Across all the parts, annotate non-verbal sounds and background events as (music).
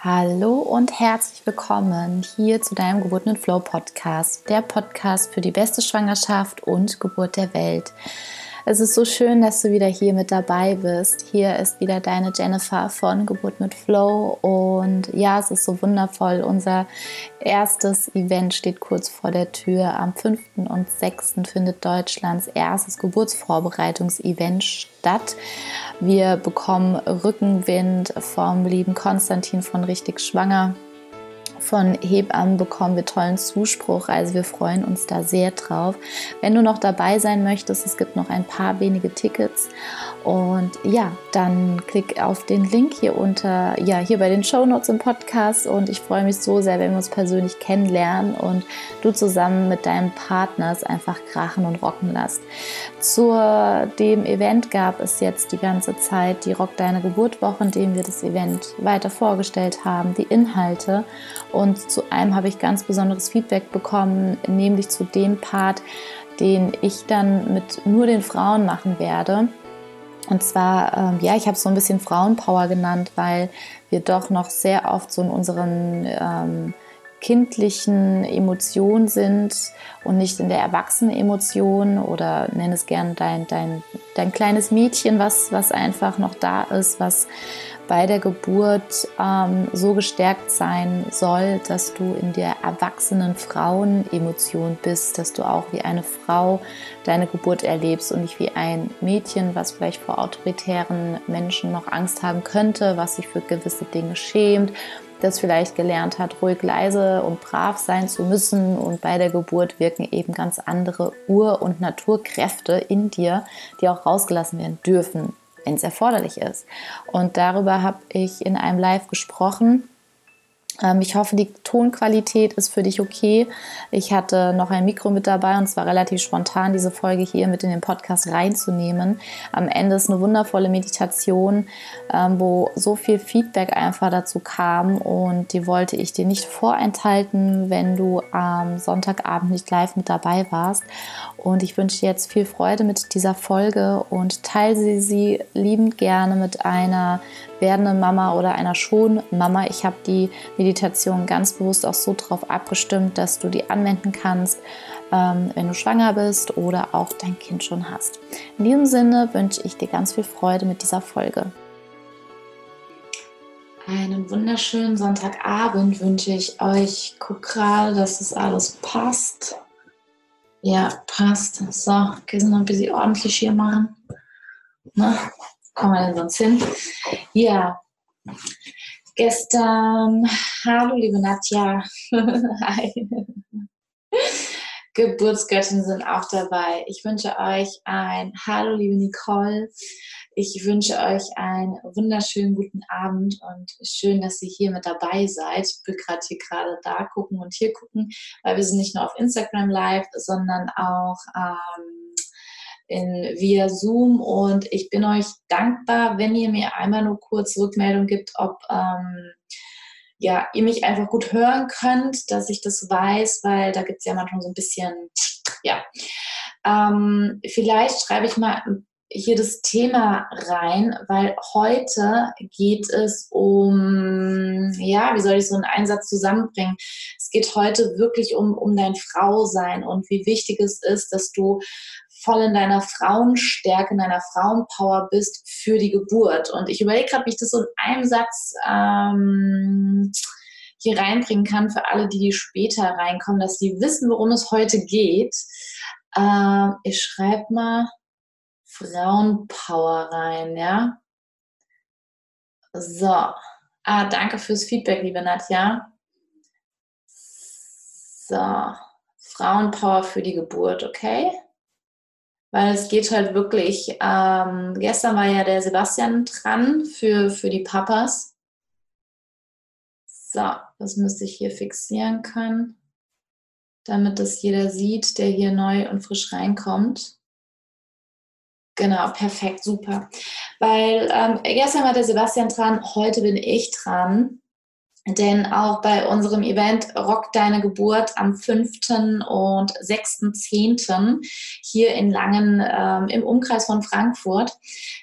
Hallo und herzlich willkommen hier zu deinem Geburt mit Flow Podcast, der Podcast für die beste Schwangerschaft und Geburt der Welt. Es ist so schön, dass du wieder hier mit dabei bist. Hier ist wieder deine Jennifer von Geburt mit Flow. Und ja, es ist so wundervoll. Unser erstes Event steht kurz vor der Tür. Am 5. und 6. findet Deutschlands erstes Geburtsvorbereitungsevent statt. Wir bekommen Rückenwind vom lieben Konstantin von Richtig Schwanger von Hebammen bekommen wir tollen Zuspruch. Also wir freuen uns da sehr drauf. Wenn du noch dabei sein möchtest, es gibt noch ein paar wenige Tickets. Und ja, dann klick auf den Link hier unter, ja, hier bei den Show Notes im Podcast. Und ich freue mich so sehr, wenn wir uns persönlich kennenlernen und du zusammen mit deinem Partner es einfach krachen und rocken lässt. Zu dem Event gab es jetzt die ganze Zeit die Rock Deine Geburt Woche, in dem wir das Event weiter vorgestellt haben, die Inhalte. Und zu einem habe ich ganz besonderes Feedback bekommen, nämlich zu dem Part, den ich dann mit nur den Frauen machen werde. Und zwar, ähm, ja, ich habe es so ein bisschen Frauenpower genannt, weil wir doch noch sehr oft so in unseren ähm, kindlichen Emotionen sind und nicht in der Erwachsenen-Emotion oder nenn es gern dein, dein, dein kleines Mädchen, was, was einfach noch da ist, was bei der Geburt ähm, so gestärkt sein soll, dass du in der erwachsenen Frauen-Emotion bist, dass du auch wie eine Frau deine Geburt erlebst und nicht wie ein Mädchen, was vielleicht vor autoritären Menschen noch Angst haben könnte, was sich für gewisse Dinge schämt, das vielleicht gelernt hat, ruhig, leise und brav sein zu müssen. Und bei der Geburt wirken eben ganz andere Ur- und Naturkräfte in dir, die auch rausgelassen werden dürfen wenn es erforderlich ist. Und darüber habe ich in einem Live gesprochen ähm, ich hoffe, die Tonqualität ist für dich okay. Ich hatte noch ein Mikro mit dabei und es war relativ spontan, diese Folge hier mit in den Podcast reinzunehmen. Am Ende ist eine wundervolle Meditation, ähm, wo so viel Feedback einfach dazu kam und die wollte ich dir nicht vorenthalten, wenn du am Sonntagabend nicht live mit dabei warst. Und ich wünsche dir jetzt viel Freude mit dieser Folge und teile sie, sie liebend gerne mit einer werdende Mama oder einer schon Mama. Ich habe die Meditation ganz bewusst auch so darauf abgestimmt, dass du die anwenden kannst, ähm, wenn du schwanger bist oder auch dein Kind schon hast. In diesem Sinne wünsche ich dir ganz viel Freude mit dieser Folge. Einen wunderschönen Sonntagabend wünsche ich euch. Guck gerade, dass es alles passt. Ja, passt. So, sind noch ein bisschen ordentlich hier machen. Na, kommen wir denn sonst hin? Ja, gestern, hallo liebe Nadja, (laughs) hi. Geburtsgöttin sind auch dabei. Ich wünsche euch ein Hallo liebe Nicole. Ich wünsche euch einen wunderschönen guten Abend und schön, dass ihr hier mit dabei seid. Ich will gerade hier gerade da gucken und hier gucken, weil wir sind nicht nur auf Instagram live, sondern auch ähm, in, via Zoom und ich bin euch dankbar, wenn ihr mir einmal nur kurz Rückmeldung gibt, ob ähm, ja, ihr mich einfach gut hören könnt, dass ich das weiß, weil da gibt es ja manchmal so ein bisschen, ja. Ähm, vielleicht schreibe ich mal hier das Thema rein, weil heute geht es um, ja, wie soll ich so einen Einsatz zusammenbringen? Es geht heute wirklich um, um dein Frausein und wie wichtig es ist, dass du voll in deiner Frauenstärke, in deiner Frauenpower bist für die Geburt. Und ich überlege gerade, wie ich das so in einem Satz ähm, hier reinbringen kann für alle, die später reinkommen, dass sie wissen, worum es heute geht. Ähm, ich schreibe mal Frauenpower rein, ja. So. Ah, danke fürs Feedback, liebe Nadja. So. Frauenpower für die Geburt, okay? weil es geht halt wirklich, ähm, gestern war ja der Sebastian dran für, für die Papas. So, das müsste ich hier fixieren können, damit das jeder sieht, der hier neu und frisch reinkommt. Genau, perfekt, super. Weil ähm, gestern war der Sebastian dran, heute bin ich dran. Denn auch bei unserem Event Rock Deine Geburt am 5. und 6.10. hier in Langen ähm, im Umkreis von Frankfurt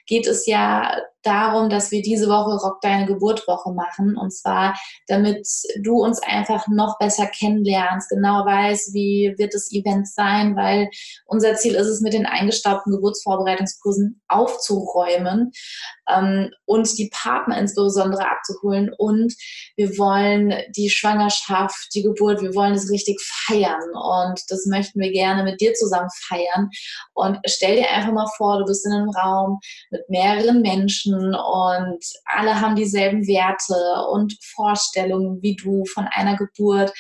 geht es ja darum, dass wir diese Woche Rock Deine Geburtwoche machen. Und zwar, damit du uns einfach noch besser kennenlernst, genau weißt, wie wird das Event sein, weil unser Ziel ist es, mit den eingestaubten Geburtsvorbereitungskursen aufzuräumen ähm, und die Partner insbesondere abzuholen. Und wir wollen die Schwangerschaft, die Geburt, wir wollen es richtig feiern. Und das möchten wir gerne mit dir zusammen feiern. Und stell dir einfach mal vor, du bist in einem Raum mit mehreren Menschen und alle haben dieselben Werte und Vorstellungen wie du von einer Geburt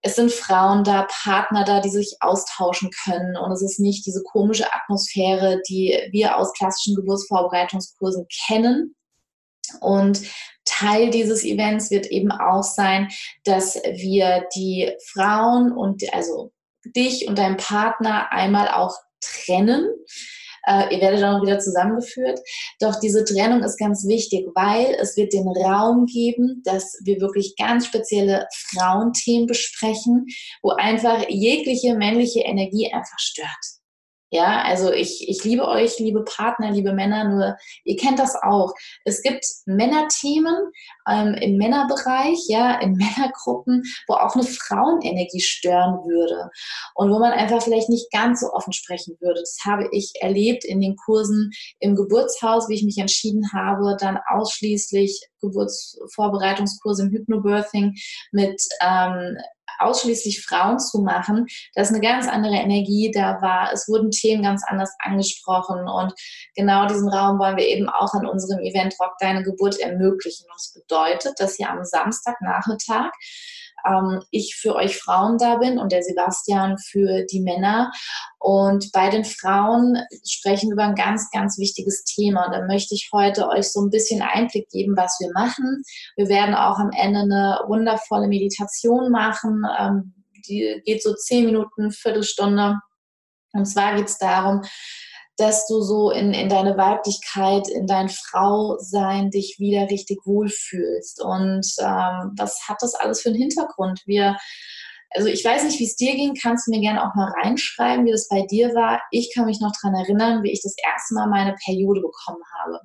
es sind Frauen da, Partner da, die sich austauschen können. Und es ist nicht diese komische Atmosphäre, die wir aus klassischen Geburtsvorbereitungskursen kennen. Und Teil dieses Events wird eben auch sein, dass wir die Frauen und also dich und deinen Partner einmal auch trennen. Äh, ihr werdet dann auch wieder zusammengeführt. Doch diese Trennung ist ganz wichtig, weil es wird den Raum geben, dass wir wirklich ganz spezielle Frauenthemen besprechen, wo einfach jegliche männliche Energie einfach stört. Ja, also ich, ich liebe euch, liebe Partner, liebe Männer, nur ihr kennt das auch. Es gibt Männerthemen ähm, im Männerbereich, ja, in (laughs) Männergruppen, wo auch eine Frauenenergie stören würde und wo man einfach vielleicht nicht ganz so offen sprechen würde. Das habe ich erlebt in den Kursen im Geburtshaus, wie ich mich entschieden habe, dann ausschließlich Geburtsvorbereitungskurse im Hypnobirthing mit ähm, ausschließlich Frauen zu machen, da ist eine ganz andere Energie da war. Es wurden Themen ganz anders angesprochen und genau diesen Raum wollen wir eben auch an unserem Event Rock Deine Geburt ermöglichen. Und das bedeutet, dass ihr am Samstagnachmittag ähm, ich für euch Frauen da bin und der Sebastian für die Männer. Und bei den Frauen sprechen wir über ein ganz, ganz wichtiges Thema. Und da möchte ich heute euch so ein bisschen Einblick geben, was wir machen. Wir werden auch am Ende eine wundervolle Meditation machen. Ähm, die geht so zehn Minuten, Viertelstunde. Und zwar geht es darum, dass du so in, in deine Weiblichkeit, in dein Frausein dich wieder richtig wohlfühlst. Und ähm, was hat das alles für einen Hintergrund? Wir, also ich weiß nicht, wie es dir ging, kannst du mir gerne auch mal reinschreiben, wie das bei dir war. Ich kann mich noch daran erinnern, wie ich das erste Mal meine Periode bekommen habe.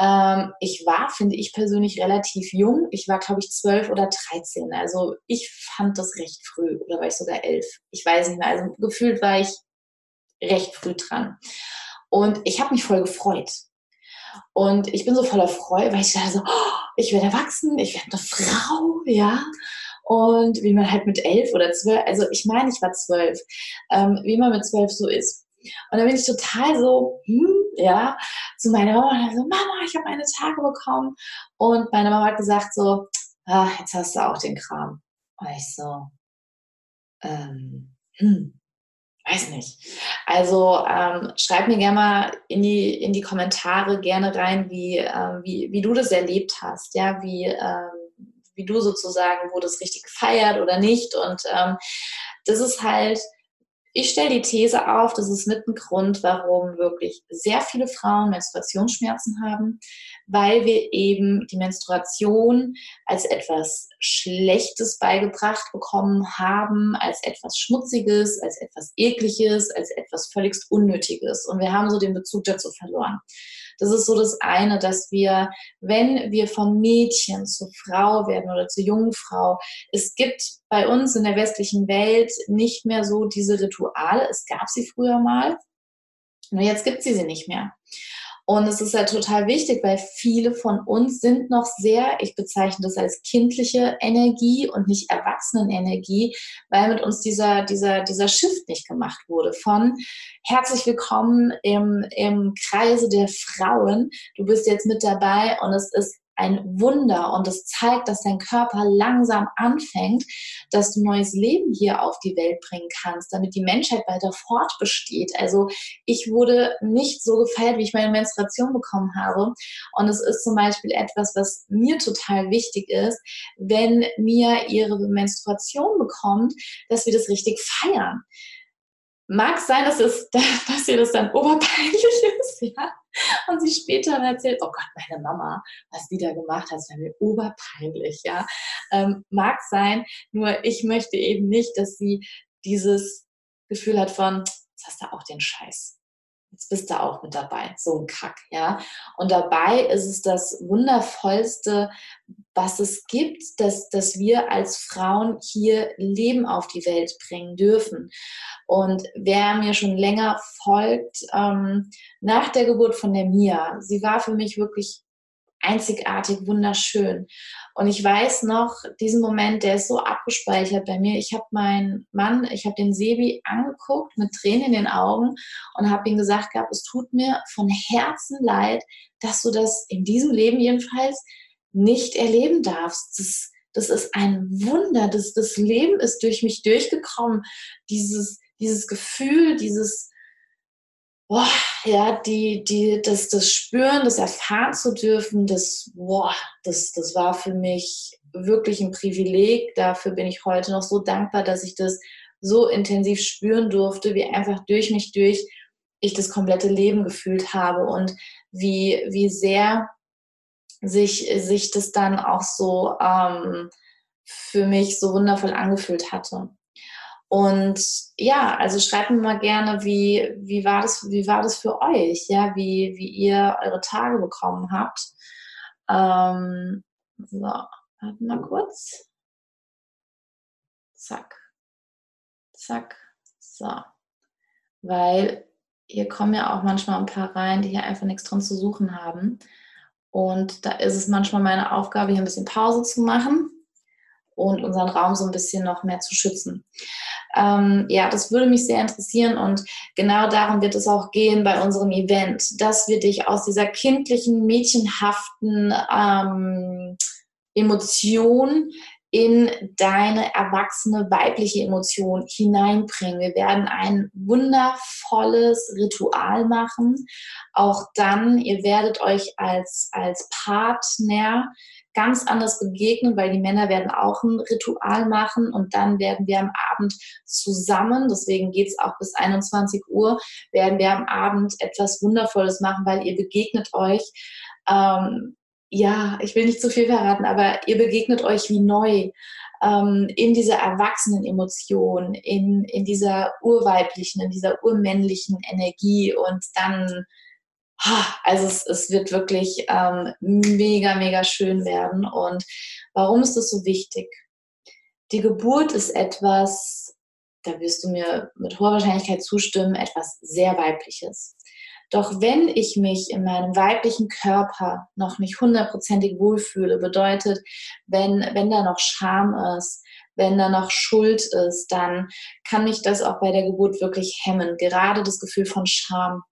Ähm, ich war, finde ich persönlich, relativ jung. Ich war, glaube ich, zwölf oder dreizehn. Also ich fand das recht früh oder war ich sogar elf. Ich weiß nicht mehr. Also gefühlt war ich recht früh dran. Und ich habe mich voll gefreut. Und ich bin so voller Freude, weil ich dachte so, oh, ich werde erwachsen, ich werde eine Frau, ja. Und wie man halt mit elf oder zwölf, also ich meine, ich war zwölf, ähm, wie man mit zwölf so ist. Und dann bin ich total so, hm, ja, zu meiner Mama und so, Mama, ich habe meine Tage bekommen. Und meine Mama hat gesagt so, ah, jetzt hast du auch den Kram. Und ich so, ähm, hm, weiß nicht. Also ähm, schreib mir gerne mal in die, in die Kommentare gerne rein, wie, ähm, wie, wie du das erlebt hast, ja, wie, ähm, wie du sozusagen, wurde es richtig gefeiert oder nicht. Und ähm, das ist halt ich stelle die These auf, das ist mit ein Grund, warum wirklich sehr viele Frauen Menstruationsschmerzen haben, weil wir eben die Menstruation als etwas Schlechtes beigebracht bekommen haben, als etwas Schmutziges, als etwas Ekliges, als etwas völligst Unnötiges. Und wir haben so den Bezug dazu verloren. Das ist so das eine, dass wir, wenn wir vom Mädchen zur Frau werden oder zur jungen Frau, es gibt bei uns in der westlichen Welt nicht mehr so diese Rituale. Es gab sie früher mal, nur jetzt gibt sie sie nicht mehr. Und es ist halt total wichtig, weil viele von uns sind noch sehr, ich bezeichne das als kindliche Energie und nicht Erwachsenenenergie, weil mit uns dieser, dieser, dieser Shift nicht gemacht wurde von herzlich willkommen im, im Kreise der Frauen. Du bist jetzt mit dabei und es ist ein Wunder und es zeigt, dass dein Körper langsam anfängt, dass du neues Leben hier auf die Welt bringen kannst, damit die Menschheit weiter fortbesteht. Also ich wurde nicht so gefeiert, wie ich meine Menstruation bekommen habe. Und es ist zum Beispiel etwas, was mir total wichtig ist, wenn mir ihre Menstruation bekommt, dass wir das richtig feiern. Mag sein, dass, es, (laughs) dass ihr das dann oberpeinlich ist, ja. Und sie später erzählt, oh Gott, meine Mama, was die da gemacht hat, das war mir oberpeinlich, ja. Ähm, mag sein, nur ich möchte eben nicht, dass sie dieses Gefühl hat von, jetzt hast du auch den Scheiß. Jetzt bist du auch mit dabei. So ein Kack, ja. Und dabei ist es das Wundervollste, was es gibt, dass, dass wir als Frauen hier Leben auf die Welt bringen dürfen. Und wer mir schon länger folgt, ähm, nach der Geburt von der Mia, sie war für mich wirklich einzigartig, wunderschön. Und ich weiß noch, diesen Moment, der ist so abgespeichert bei mir. Ich habe meinen Mann, ich habe den Sebi angeguckt mit Tränen in den Augen und habe ihm gesagt gehabt, es tut mir von Herzen leid, dass du das in diesem Leben jedenfalls nicht erleben darfst. Das, das ist ein Wunder. Das, das Leben ist durch mich durchgekommen. Dieses, dieses Gefühl, dieses boah, ja, die, die, das, das Spüren, das erfahren zu dürfen, das, boah, das, das war für mich wirklich ein Privileg. Dafür bin ich heute noch so dankbar, dass ich das so intensiv spüren durfte, wie einfach durch mich durch ich das komplette Leben gefühlt habe und wie, wie sehr sich, sich das dann auch so ähm, für mich so wundervoll angefühlt hatte. Und ja, also schreibt mir mal gerne, wie, wie, war, das, wie war das für euch, ja, wie, wie ihr eure Tage bekommen habt. Ähm, so, warte mal kurz. Zack. Zack. So. Weil hier kommen ja auch manchmal ein paar rein, die hier einfach nichts drin zu suchen haben. Und da ist es manchmal meine Aufgabe, hier ein bisschen Pause zu machen und unseren Raum so ein bisschen noch mehr zu schützen. Ähm, ja, das würde mich sehr interessieren und genau darum wird es auch gehen bei unserem Event, dass wir dich aus dieser kindlichen, mädchenhaften ähm, Emotion in deine erwachsene weibliche Emotion hineinbringen. Wir werden ein wundervolles Ritual machen. Auch dann, ihr werdet euch als, als Partner ganz anders begegnen, weil die Männer werden auch ein Ritual machen und dann werden wir am Abend zusammen, deswegen geht es auch bis 21 Uhr, werden wir am Abend etwas Wundervolles machen, weil ihr begegnet euch. Ähm, ja, ich will nicht zu viel verraten, aber ihr begegnet euch wie neu ähm, in dieser erwachsenen Emotion, in, in dieser urweiblichen, in dieser urmännlichen Energie und dann also es, es wird wirklich ähm, mega, mega schön werden. Und warum ist das so wichtig? Die Geburt ist etwas, da wirst du mir mit hoher Wahrscheinlichkeit zustimmen, etwas sehr weibliches. Doch wenn ich mich in meinem weiblichen Körper noch nicht hundertprozentig wohlfühle, bedeutet, wenn, wenn da noch Scham ist, wenn da noch Schuld ist, dann kann mich das auch bei der Geburt wirklich hemmen. Gerade das Gefühl von Scham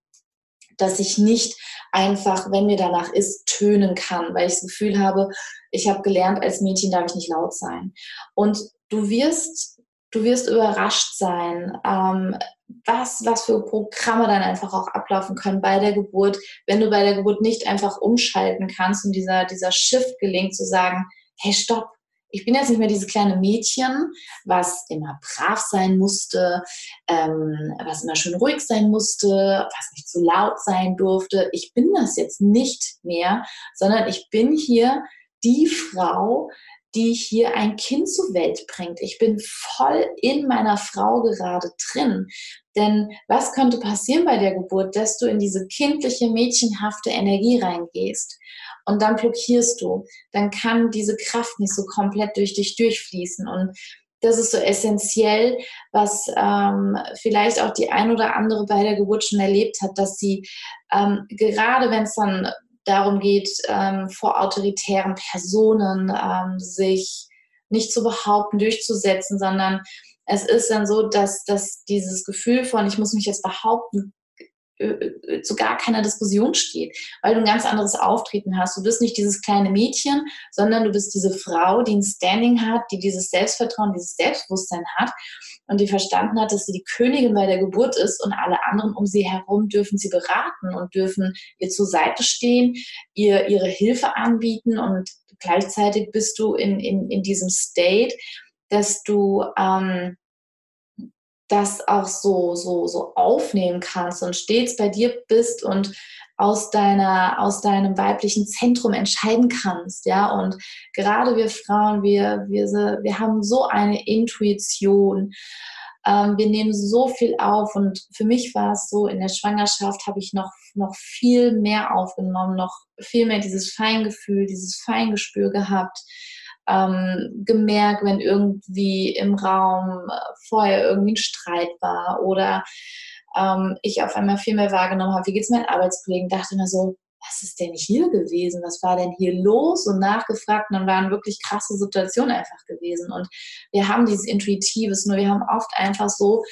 dass ich nicht einfach, wenn mir danach ist, tönen kann, weil ich das Gefühl habe, ich habe gelernt, als Mädchen darf ich nicht laut sein. Und du wirst, du wirst überrascht sein, ähm, was, was für Programme dann einfach auch ablaufen können bei der Geburt, wenn du bei der Geburt nicht einfach umschalten kannst und dieser, dieser Shift gelingt, zu sagen, hey, stopp, ich bin jetzt nicht mehr dieses kleine Mädchen, was immer brav sein musste, ähm, was immer schön ruhig sein musste, was nicht zu laut sein durfte. Ich bin das jetzt nicht mehr, sondern ich bin hier die Frau, die hier ein Kind zur Welt bringt. Ich bin voll in meiner Frau gerade drin. Denn was könnte passieren bei der Geburt, dass du in diese kindliche, mädchenhafte Energie reingehst? und dann blockierst du, dann kann diese Kraft nicht so komplett durch dich durchfließen. Und das ist so essentiell, was ähm, vielleicht auch die ein oder andere bei der Geburt schon erlebt hat, dass sie ähm, gerade wenn es dann darum geht, ähm, vor autoritären Personen ähm, sich nicht zu behaupten, durchzusetzen, sondern es ist dann so, dass, dass dieses Gefühl von, ich muss mich jetzt behaupten, zu gar keiner Diskussion steht, weil du ein ganz anderes Auftreten hast. Du bist nicht dieses kleine Mädchen, sondern du bist diese Frau, die ein Standing hat, die dieses Selbstvertrauen, dieses Selbstbewusstsein hat und die verstanden hat, dass sie die Königin bei der Geburt ist und alle anderen um sie herum dürfen sie beraten und dürfen ihr zur Seite stehen, ihr ihre Hilfe anbieten und gleichzeitig bist du in, in, in diesem State, dass du ähm, das auch so, so, so aufnehmen kannst und stets bei dir bist und aus deiner, aus deinem weiblichen Zentrum entscheiden kannst, ja. Und gerade wir Frauen, wir, wir, wir haben so eine Intuition. Ähm, wir nehmen so viel auf und für mich war es so, in der Schwangerschaft habe ich noch, noch viel mehr aufgenommen, noch viel mehr dieses Feingefühl, dieses Feingespür gehabt. Ähm, gemerkt, wenn irgendwie im Raum äh, vorher irgendwie ein Streit war oder ähm, ich auf einmal viel mehr wahrgenommen habe, wie geht es meinen Arbeitskollegen, dachte mir so, was ist denn hier gewesen? Was war denn hier los? Und nachgefragt, und dann waren wirklich krasse Situationen einfach gewesen. Und wir haben dieses Intuitives, nur wir haben oft einfach so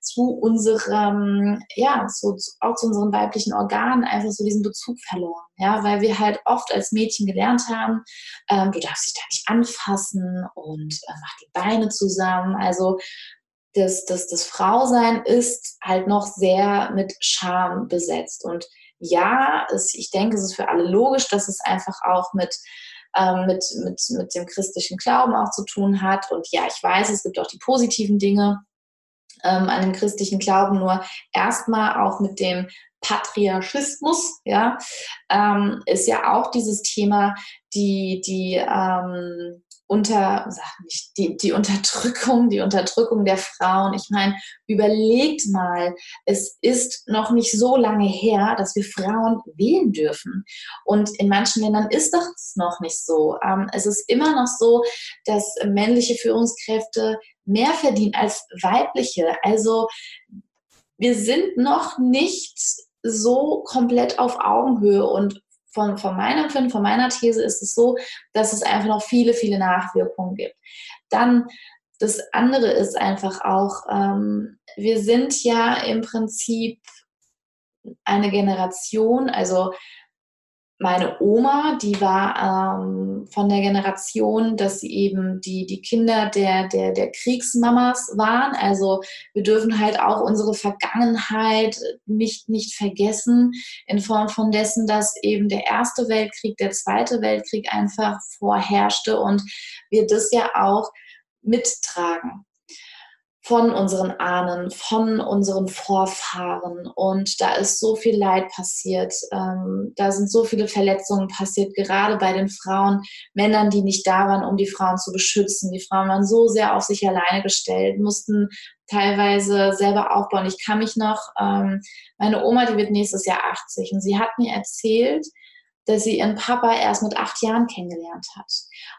zu unserem, ja, so, auch zu unseren weiblichen Organen einfach so diesen Bezug verloren. Ja, weil wir halt oft als Mädchen gelernt haben, ähm, du darfst dich da nicht anfassen und äh, mach die Beine zusammen. Also das, das, das Frausein ist halt noch sehr mit Scham besetzt. Und ja, es, ich denke, es ist für alle logisch, dass es einfach auch mit, ähm, mit, mit, mit dem christlichen Glauben auch zu tun hat. Und ja, ich weiß, es gibt auch die positiven Dinge ähm, an dem christlichen Glauben, nur erstmal auch mit dem Patriarchismus, ja, ähm, ist ja auch dieses Thema, die, die, ähm, unter, sag nicht, die, die Unterdrückung, die Unterdrückung der Frauen. Ich meine, überlegt mal, es ist noch nicht so lange her, dass wir Frauen wählen dürfen. Und in manchen Ländern ist das noch nicht so. Ähm, es ist immer noch so, dass männliche Führungskräfte mehr verdienen als weibliche. Also wir sind noch nicht so komplett auf Augenhöhe und von, von meinem Empfinden, von meiner These ist es so, dass es einfach noch viele, viele Nachwirkungen gibt. Dann das andere ist einfach auch, ähm, wir sind ja im Prinzip eine Generation, also meine Oma, die war ähm, von der Generation, dass sie eben die, die Kinder der, der, der Kriegsmamas waren. Also wir dürfen halt auch unsere Vergangenheit nicht, nicht vergessen, in Form von dessen, dass eben der Erste Weltkrieg, der Zweite Weltkrieg einfach vorherrschte und wir das ja auch mittragen von unseren Ahnen, von unseren Vorfahren. Und da ist so viel Leid passiert. Ähm, da sind so viele Verletzungen passiert, gerade bei den Frauen, Männern, die nicht da waren, um die Frauen zu beschützen. Die Frauen waren so sehr auf sich alleine gestellt, mussten teilweise selber aufbauen. Ich kann mich noch, ähm, meine Oma, die wird nächstes Jahr 80 und sie hat mir erzählt, dass sie ihren Papa erst mit acht Jahren kennengelernt hat.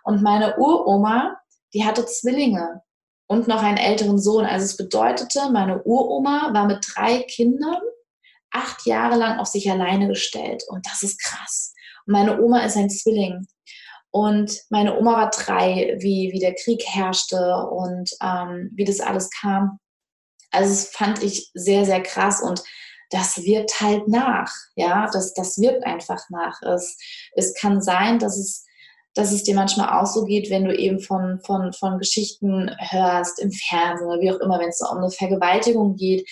Und meine Uroma, die hatte Zwillinge und noch einen älteren Sohn. Also es bedeutete, meine Uroma war mit drei Kindern acht Jahre lang auf sich alleine gestellt. Und das ist krass. Und meine Oma ist ein Zwilling. Und meine Oma war drei, wie, wie der Krieg herrschte und ähm, wie das alles kam. Also das fand ich sehr, sehr krass und das wirkt halt nach. Ja, das, das wirkt einfach nach. Es, es kann sein, dass es dass es dir manchmal auch so geht, wenn du eben von, von, von Geschichten hörst im Fernsehen oder wie auch immer, wenn es um eine Vergewaltigung geht,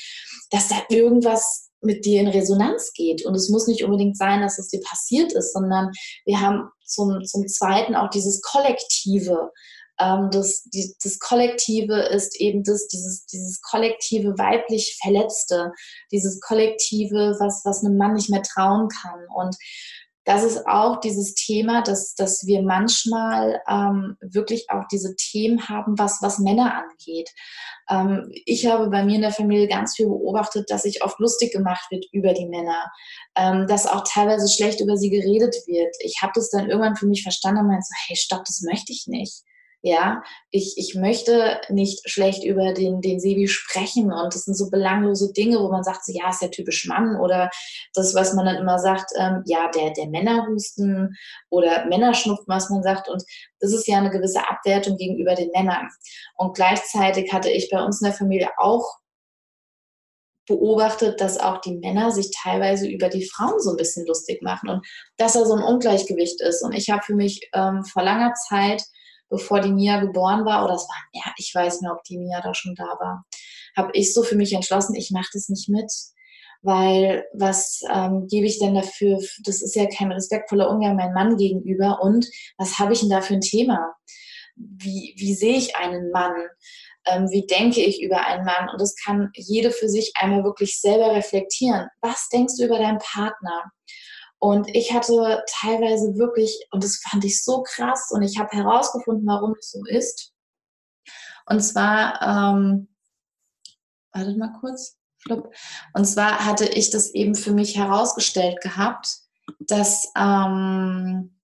dass da irgendwas mit dir in Resonanz geht. Und es muss nicht unbedingt sein, dass es dir passiert ist, sondern wir haben zum, zum Zweiten auch dieses Kollektive. Ähm, das, das Kollektive ist eben das, dieses, dieses kollektive weiblich Verletzte, dieses Kollektive, was, was einem Mann nicht mehr trauen kann. Und das ist auch dieses Thema, dass, dass wir manchmal ähm, wirklich auch diese Themen haben, was, was Männer angeht. Ähm, ich habe bei mir in der Familie ganz viel beobachtet, dass sich oft lustig gemacht wird über die Männer, ähm, dass auch teilweise schlecht über sie geredet wird. Ich habe das dann irgendwann für mich verstanden und meinte so, hey, stopp, das möchte ich nicht. Ja, ich, ich möchte nicht schlecht über den, den Sebi sprechen und das sind so belanglose Dinge, wo man sagt, so, ja, ist ja typisch Mann oder das, was man dann immer sagt, ähm, ja, der, der Männerhusten oder Männerschnupfen, was man sagt und das ist ja eine gewisse Abwertung gegenüber den Männern. Und gleichzeitig hatte ich bei uns in der Familie auch beobachtet, dass auch die Männer sich teilweise über die Frauen so ein bisschen lustig machen und dass da so ein Ungleichgewicht ist. Und ich habe für mich ähm, vor langer Zeit bevor die Nia geboren war, oder es war, ja, ich weiß nicht, ob die Nia da schon da war, habe ich so für mich entschlossen, ich mache das nicht mit. Weil was ähm, gebe ich denn dafür? Das ist ja kein respektvoller Umgang meinem Mann gegenüber. Und was habe ich denn da für ein Thema? Wie, wie sehe ich einen Mann? Ähm, wie denke ich über einen Mann? Und das kann jede für sich einmal wirklich selber reflektieren. Was denkst du über deinen Partner? Und ich hatte teilweise wirklich, und das fand ich so krass, und ich habe herausgefunden, warum es so ist. Und zwar, ähm, wartet mal kurz. Und zwar hatte ich das eben für mich herausgestellt gehabt, dass, ähm,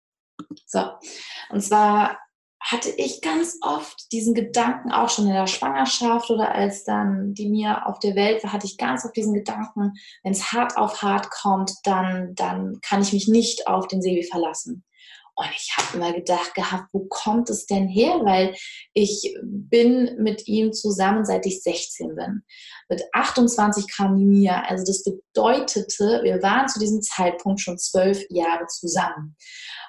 so, und zwar hatte ich ganz oft diesen Gedanken, auch schon in der Schwangerschaft oder als dann die Mia auf der Welt war, hatte ich ganz oft diesen Gedanken, wenn es hart auf hart kommt, dann, dann kann ich mich nicht auf den Sebi verlassen. Und ich habe immer gedacht gehabt, wo kommt es denn her? Weil ich bin mit ihm zusammen, seit ich 16 bin. Mit 28 kam Mia. Also das bedeutete, wir waren zu diesem Zeitpunkt schon zwölf Jahre zusammen.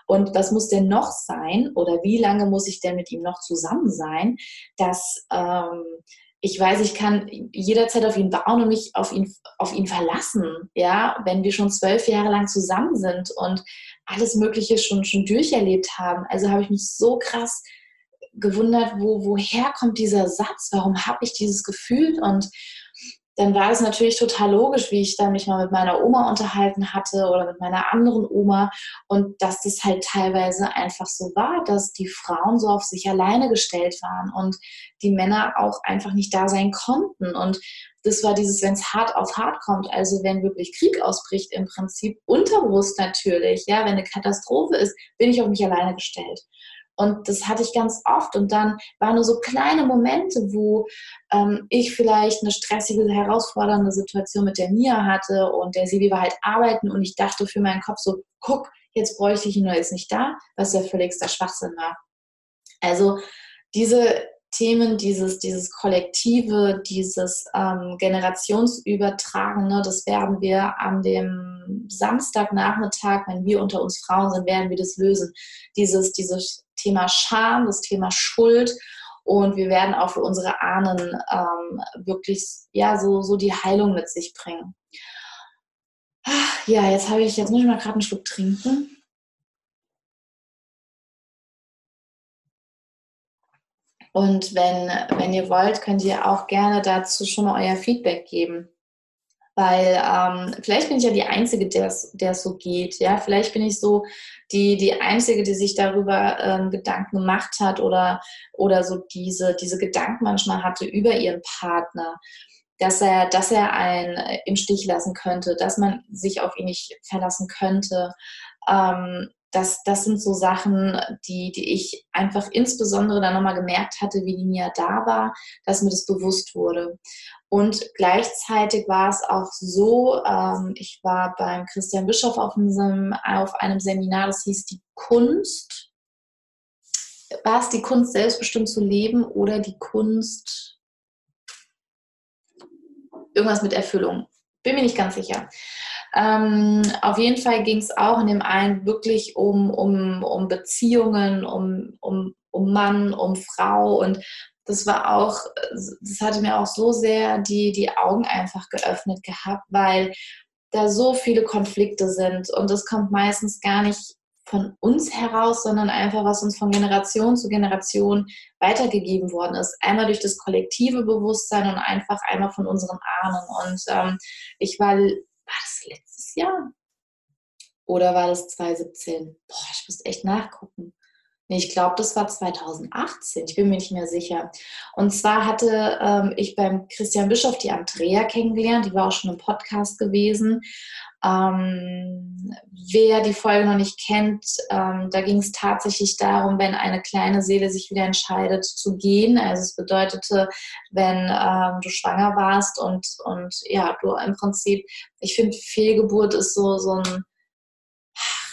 Und was muss denn noch sein oder wie lange muss ich denn mit ihm noch zusammen sein, dass ähm, ich weiß, ich kann jederzeit auf ihn bauen und mich auf ihn, auf ihn verlassen, ja, wenn wir schon zwölf Jahre lang zusammen sind und alles Mögliche schon, schon durcherlebt haben. Also habe ich mich so krass gewundert, wo, woher kommt dieser Satz? Warum habe ich dieses Gefühl? Und dann war es natürlich total logisch, wie ich dann mich mal mit meiner Oma unterhalten hatte oder mit meiner anderen Oma und dass das halt teilweise einfach so war, dass die Frauen so auf sich alleine gestellt waren und die Männer auch einfach nicht da sein konnten und das war dieses, wenn es hart auf hart kommt, also wenn wirklich Krieg ausbricht im Prinzip, unterbewusst natürlich, ja, wenn eine Katastrophe ist, bin ich auf mich alleine gestellt. Und das hatte ich ganz oft. Und dann waren nur so kleine Momente, wo ähm, ich vielleicht eine stressige, herausfordernde Situation mit der Mia hatte und der Sibi war halt arbeiten und ich dachte für meinen Kopf so, guck, jetzt bräuchte ich ihn nur jetzt nicht da, was ja völligster Schwachsinn war. Also diese Themen, dieses, dieses Kollektive, dieses ähm, Generationsübertragene, das werden wir an dem Samstagnachmittag, wenn wir unter uns Frauen sind, werden wir das lösen. Dieses, dieses Thema Scham, das Thema Schuld und wir werden auch für unsere Ahnen ähm, wirklich ja so, so die Heilung mit sich bringen. Ach, ja, jetzt habe ich, jetzt muss ich mal gerade einen Schluck trinken. Und wenn, wenn ihr wollt, könnt ihr auch gerne dazu schon mal euer Feedback geben. Weil ähm, vielleicht bin ich ja die Einzige, der es so geht. Ja? Vielleicht bin ich so die, die Einzige, die sich darüber ähm, Gedanken gemacht hat oder, oder so diese, diese Gedanken manchmal hatte über ihren Partner dass er, dass er einen im Stich lassen könnte, dass man sich auf ihn nicht verlassen könnte. Ähm, das, das sind so Sachen, die, die ich einfach insbesondere dann nochmal gemerkt hatte, wie die Mia da war, dass mir das bewusst wurde. Und gleichzeitig war es auch so, ähm, ich war beim Christian Bischof auf einem, auf einem Seminar, das hieß die Kunst. War es die Kunst, selbstbestimmt zu leben oder die Kunst, irgendwas mit Erfüllung? Bin mir nicht ganz sicher. Ähm, auf jeden Fall ging es auch in dem einen wirklich um, um, um Beziehungen, um, um, um Mann, um Frau und das war auch, das hatte mir auch so sehr die, die Augen einfach geöffnet gehabt, weil da so viele Konflikte sind und das kommt meistens gar nicht von uns heraus, sondern einfach, was uns von Generation zu Generation weitergegeben worden ist. Einmal durch das kollektive Bewusstsein und einfach einmal von unseren Ahnen. Und ähm, ich war war das letztes Jahr? Oder war das 2017? Boah, ich muss echt nachgucken. Ich glaube, das war 2018. Ich bin mir nicht mehr sicher. Und zwar hatte ähm, ich beim Christian Bischof die Andrea kennengelernt. Die war auch schon im Podcast gewesen. Ähm, wer die Folge noch nicht kennt, ähm, da ging es tatsächlich darum, wenn eine kleine Seele sich wieder entscheidet zu gehen. Also es bedeutete, wenn ähm, du schwanger warst und, und ja, du im Prinzip, ich finde, Fehlgeburt ist so, so ein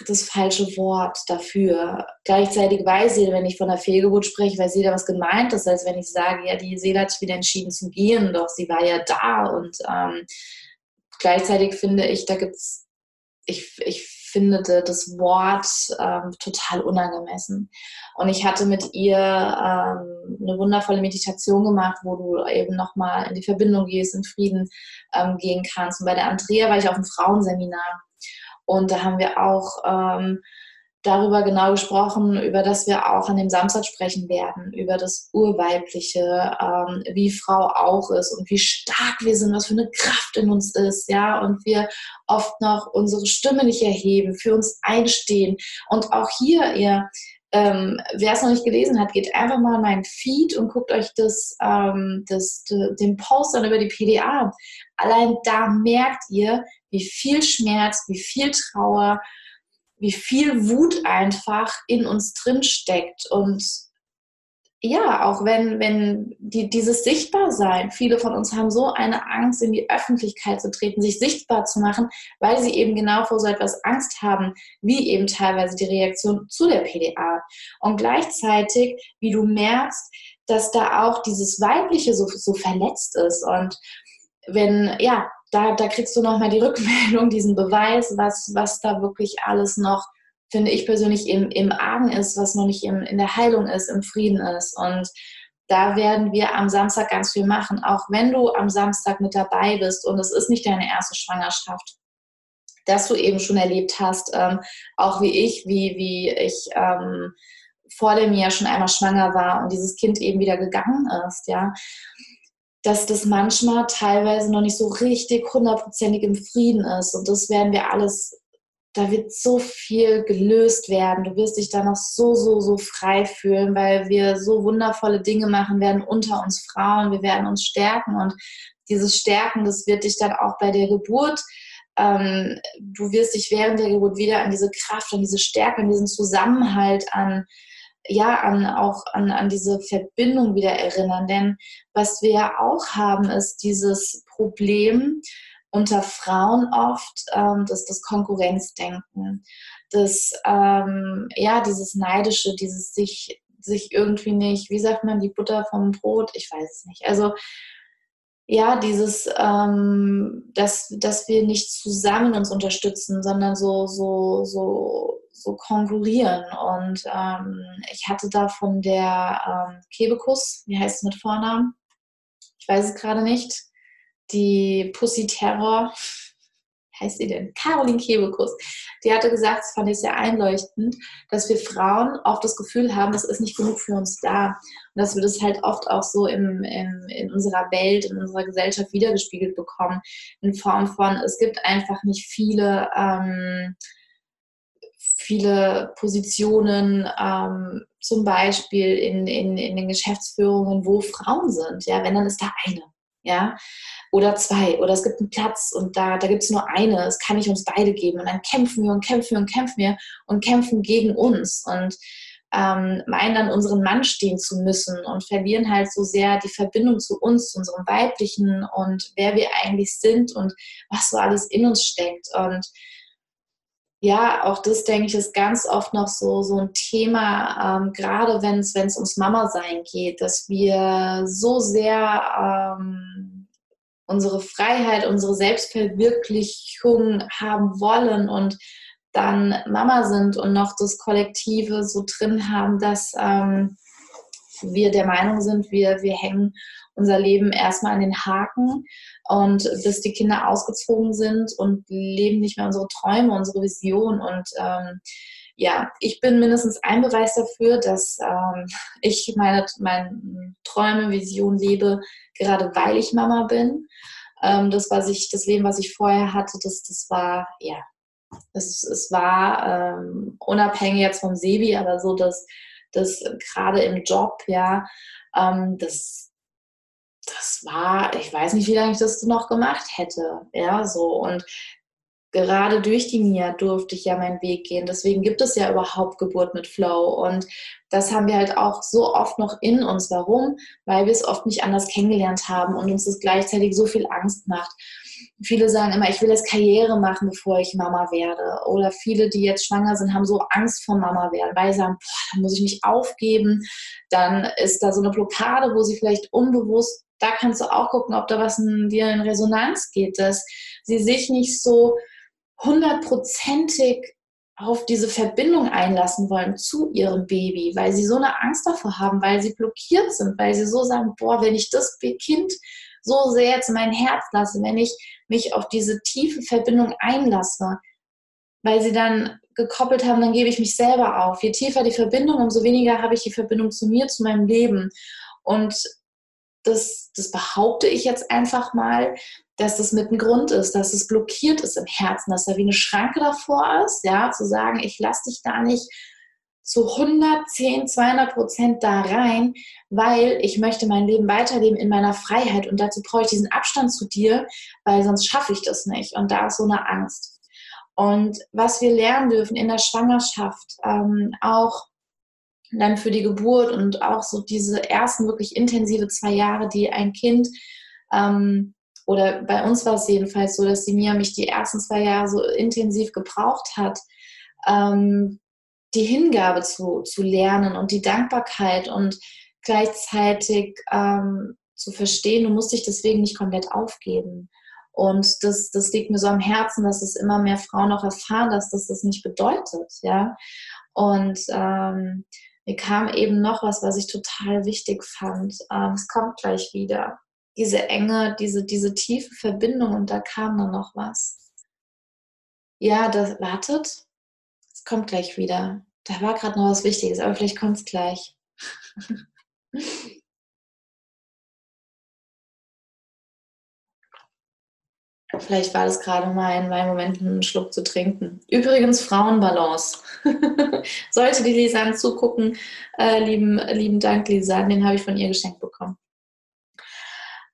das falsche Wort dafür. Gleichzeitig weiß jeder, wenn ich von einer Fehlgeburt spreche, weiß jeder, was gemeint ist, als wenn ich sage, ja, die Seele hat sich wieder entschieden zu gehen, doch sie war ja da und ähm, gleichzeitig finde ich, da gibt es, ich, ich finde das Wort ähm, total unangemessen. Und ich hatte mit ihr ähm, eine wundervolle Meditation gemacht, wo du eben nochmal in die Verbindung gehst, in Frieden ähm, gehen kannst. Und bei der Andrea war ich auf einem Frauenseminar. Und da haben wir auch ähm, darüber genau gesprochen, über das wir auch an dem Samstag sprechen werden, über das Urweibliche, ähm, wie Frau auch ist und wie stark wir sind, was für eine Kraft in uns ist, ja, und wir oft noch unsere Stimme nicht erheben, für uns einstehen. Und auch hier, ihr, ähm, wer es noch nicht gelesen hat, geht einfach mal in meinen Feed und guckt euch das, ähm, das, den Post dann über die PDA. Allein da merkt ihr, wie viel Schmerz, wie viel Trauer, wie viel Wut einfach in uns drin steckt. Und ja, auch wenn, wenn die, dieses Sichtbarsein, viele von uns haben so eine Angst, in die Öffentlichkeit zu treten, sich sichtbar zu machen, weil sie eben genau vor so etwas Angst haben, wie eben teilweise die Reaktion zu der PDA. Und gleichzeitig, wie du merkst, dass da auch dieses Weibliche so, so verletzt ist. Und wenn, ja, da, da kriegst du nochmal die (laughs) Rückmeldung, diesen Beweis, was, was da wirklich alles noch finde ich persönlich, im, im Argen ist, was noch nicht im, in der Heilung ist, im Frieden ist. Und da werden wir am Samstag ganz viel machen, auch wenn du am Samstag mit dabei bist und es ist nicht deine erste Schwangerschaft, dass du eben schon erlebt hast, ähm, auch wie ich, wie, wie ich ähm, vor dem Jahr schon einmal schwanger war und dieses Kind eben wieder gegangen ist, ja, dass das manchmal teilweise noch nicht so richtig hundertprozentig im Frieden ist. Und das werden wir alles da wird so viel gelöst werden. Du wirst dich da noch so, so, so frei fühlen, weil wir so wundervolle Dinge machen werden unter uns Frauen. Wir werden uns stärken und dieses Stärken, das wird dich dann auch bei der Geburt ähm, du wirst dich während der Geburt wieder an diese Kraft, an diese Stärke, an diesen Zusammenhalt, an ja, an auch an, an diese Verbindung wieder erinnern. Denn was wir ja auch haben, ist dieses Problem, unter Frauen oft ähm, das, das Konkurrenzdenken, das, ähm, ja, dieses Neidische, dieses sich, sich irgendwie nicht, wie sagt man, die Butter vom Brot, ich weiß es nicht. Also, ja, dieses, ähm, dass, dass wir nicht zusammen uns unterstützen, sondern so, so, so, so konkurrieren. Und ähm, ich hatte da von der ähm, Kebekus, wie heißt es mit Vornamen? Ich weiß es gerade nicht die Pussy Terror, heißt sie denn? Caroline Kebekus. Die hatte gesagt, das fand ich sehr einleuchtend, dass wir Frauen oft das Gefühl haben, es ist nicht genug für uns da. Und dass wir das halt oft auch so im, im, in unserer Welt, in unserer Gesellschaft wiedergespiegelt bekommen. In Form von, es gibt einfach nicht viele, ähm, viele Positionen, ähm, zum Beispiel in, in, in den Geschäftsführungen, wo Frauen sind. Ja, wenn, dann ist da eine ja, oder zwei, oder es gibt einen Platz und da, da gibt es nur eine, es kann nicht uns beide geben. Und dann kämpfen wir und kämpfen wir und kämpfen wir und kämpfen gegen uns und ähm, meinen dann unseren Mann stehen zu müssen und verlieren halt so sehr die Verbindung zu uns, zu unserem Weiblichen und wer wir eigentlich sind und was so alles in uns steckt. Und ja, auch das denke ich ist ganz oft noch so, so ein Thema, ähm, gerade wenn es ums Mama-Sein geht, dass wir so sehr ähm, unsere Freiheit, unsere Selbstverwirklichung haben wollen und dann Mama sind und noch das Kollektive so drin haben, dass ähm, wir der Meinung sind, wir, wir hängen unser Leben erstmal an den Haken und bis die Kinder ausgezogen sind und leben nicht mehr unsere Träume, unsere Vision und ähm, ja, ich bin mindestens ein Beweis dafür, dass ähm, ich meine, meine Träume, Vision lebe, gerade weil ich Mama bin. Ähm, das, was ich, das Leben, was ich vorher hatte, das, das war, ja, es, es war ähm, unabhängig jetzt vom Sebi, aber so, dass das gerade im Job, ja, ähm, das, das war, ich weiß nicht, wie lange ich das noch gemacht hätte. Ja, so. Und gerade durch die Mia durfte ich ja meinen Weg gehen. Deswegen gibt es ja überhaupt Geburt mit Flow. Und das haben wir halt auch so oft noch in uns. Warum? Weil wir es oft nicht anders kennengelernt haben und uns das gleichzeitig so viel Angst macht. Viele sagen immer, ich will jetzt Karriere machen, bevor ich Mama werde. Oder viele, die jetzt schwanger sind, haben so Angst vor Mama werden, weil sie sagen, boah, dann muss ich mich aufgeben. Dann ist da so eine Blockade, wo sie vielleicht unbewusst, da kannst du auch gucken, ob da was in dir in Resonanz geht, dass sie sich nicht so hundertprozentig auf diese Verbindung einlassen wollen zu ihrem Baby, weil sie so eine Angst davor haben, weil sie blockiert sind, weil sie so sagen, boah, wenn ich das Kind so sehr jetzt in mein Herz lasse, wenn ich mich auf diese tiefe Verbindung einlasse, weil sie dann gekoppelt haben, dann gebe ich mich selber auf. Je tiefer die Verbindung, umso weniger habe ich die Verbindung zu mir, zu meinem Leben. Und das, das behaupte ich jetzt einfach mal, dass das mit ein Grund ist, dass es blockiert ist im Herzen, dass da wie eine Schranke davor ist, ja, zu sagen, ich lasse dich da nicht zu 110, 200 Prozent da rein, weil ich möchte mein Leben weiterleben in meiner Freiheit und dazu brauche ich diesen Abstand zu dir, weil sonst schaffe ich das nicht und da ist so eine Angst. Und was wir lernen dürfen in der Schwangerschaft, ähm, auch dann für die Geburt und auch so diese ersten wirklich intensive zwei Jahre, die ein Kind ähm, oder bei uns war es jedenfalls so, dass die Mia mich die ersten zwei Jahre so intensiv gebraucht hat, ähm, die Hingabe zu, zu lernen und die Dankbarkeit und gleichzeitig ähm, zu verstehen, du musst dich deswegen nicht komplett aufgeben. Und das, das liegt mir so am Herzen, dass es immer mehr Frauen auch erfahren, dass das das nicht bedeutet, ja. Und ähm, mir kam eben noch was, was ich total wichtig fand. Ähm, es kommt gleich wieder diese enge, diese, diese tiefe Verbindung und da kam dann noch was. Ja, das wartet. Es kommt gleich wieder. Da war gerade noch was Wichtiges, aber vielleicht kommt es gleich. (laughs) Vielleicht war das gerade mein, mein Moment, einen Schluck zu trinken. Übrigens Frauenbalance. (laughs) Sollte die Lisanne zugucken, äh, lieben, lieben Dank, Lisanne, den habe ich von ihr geschenkt bekommen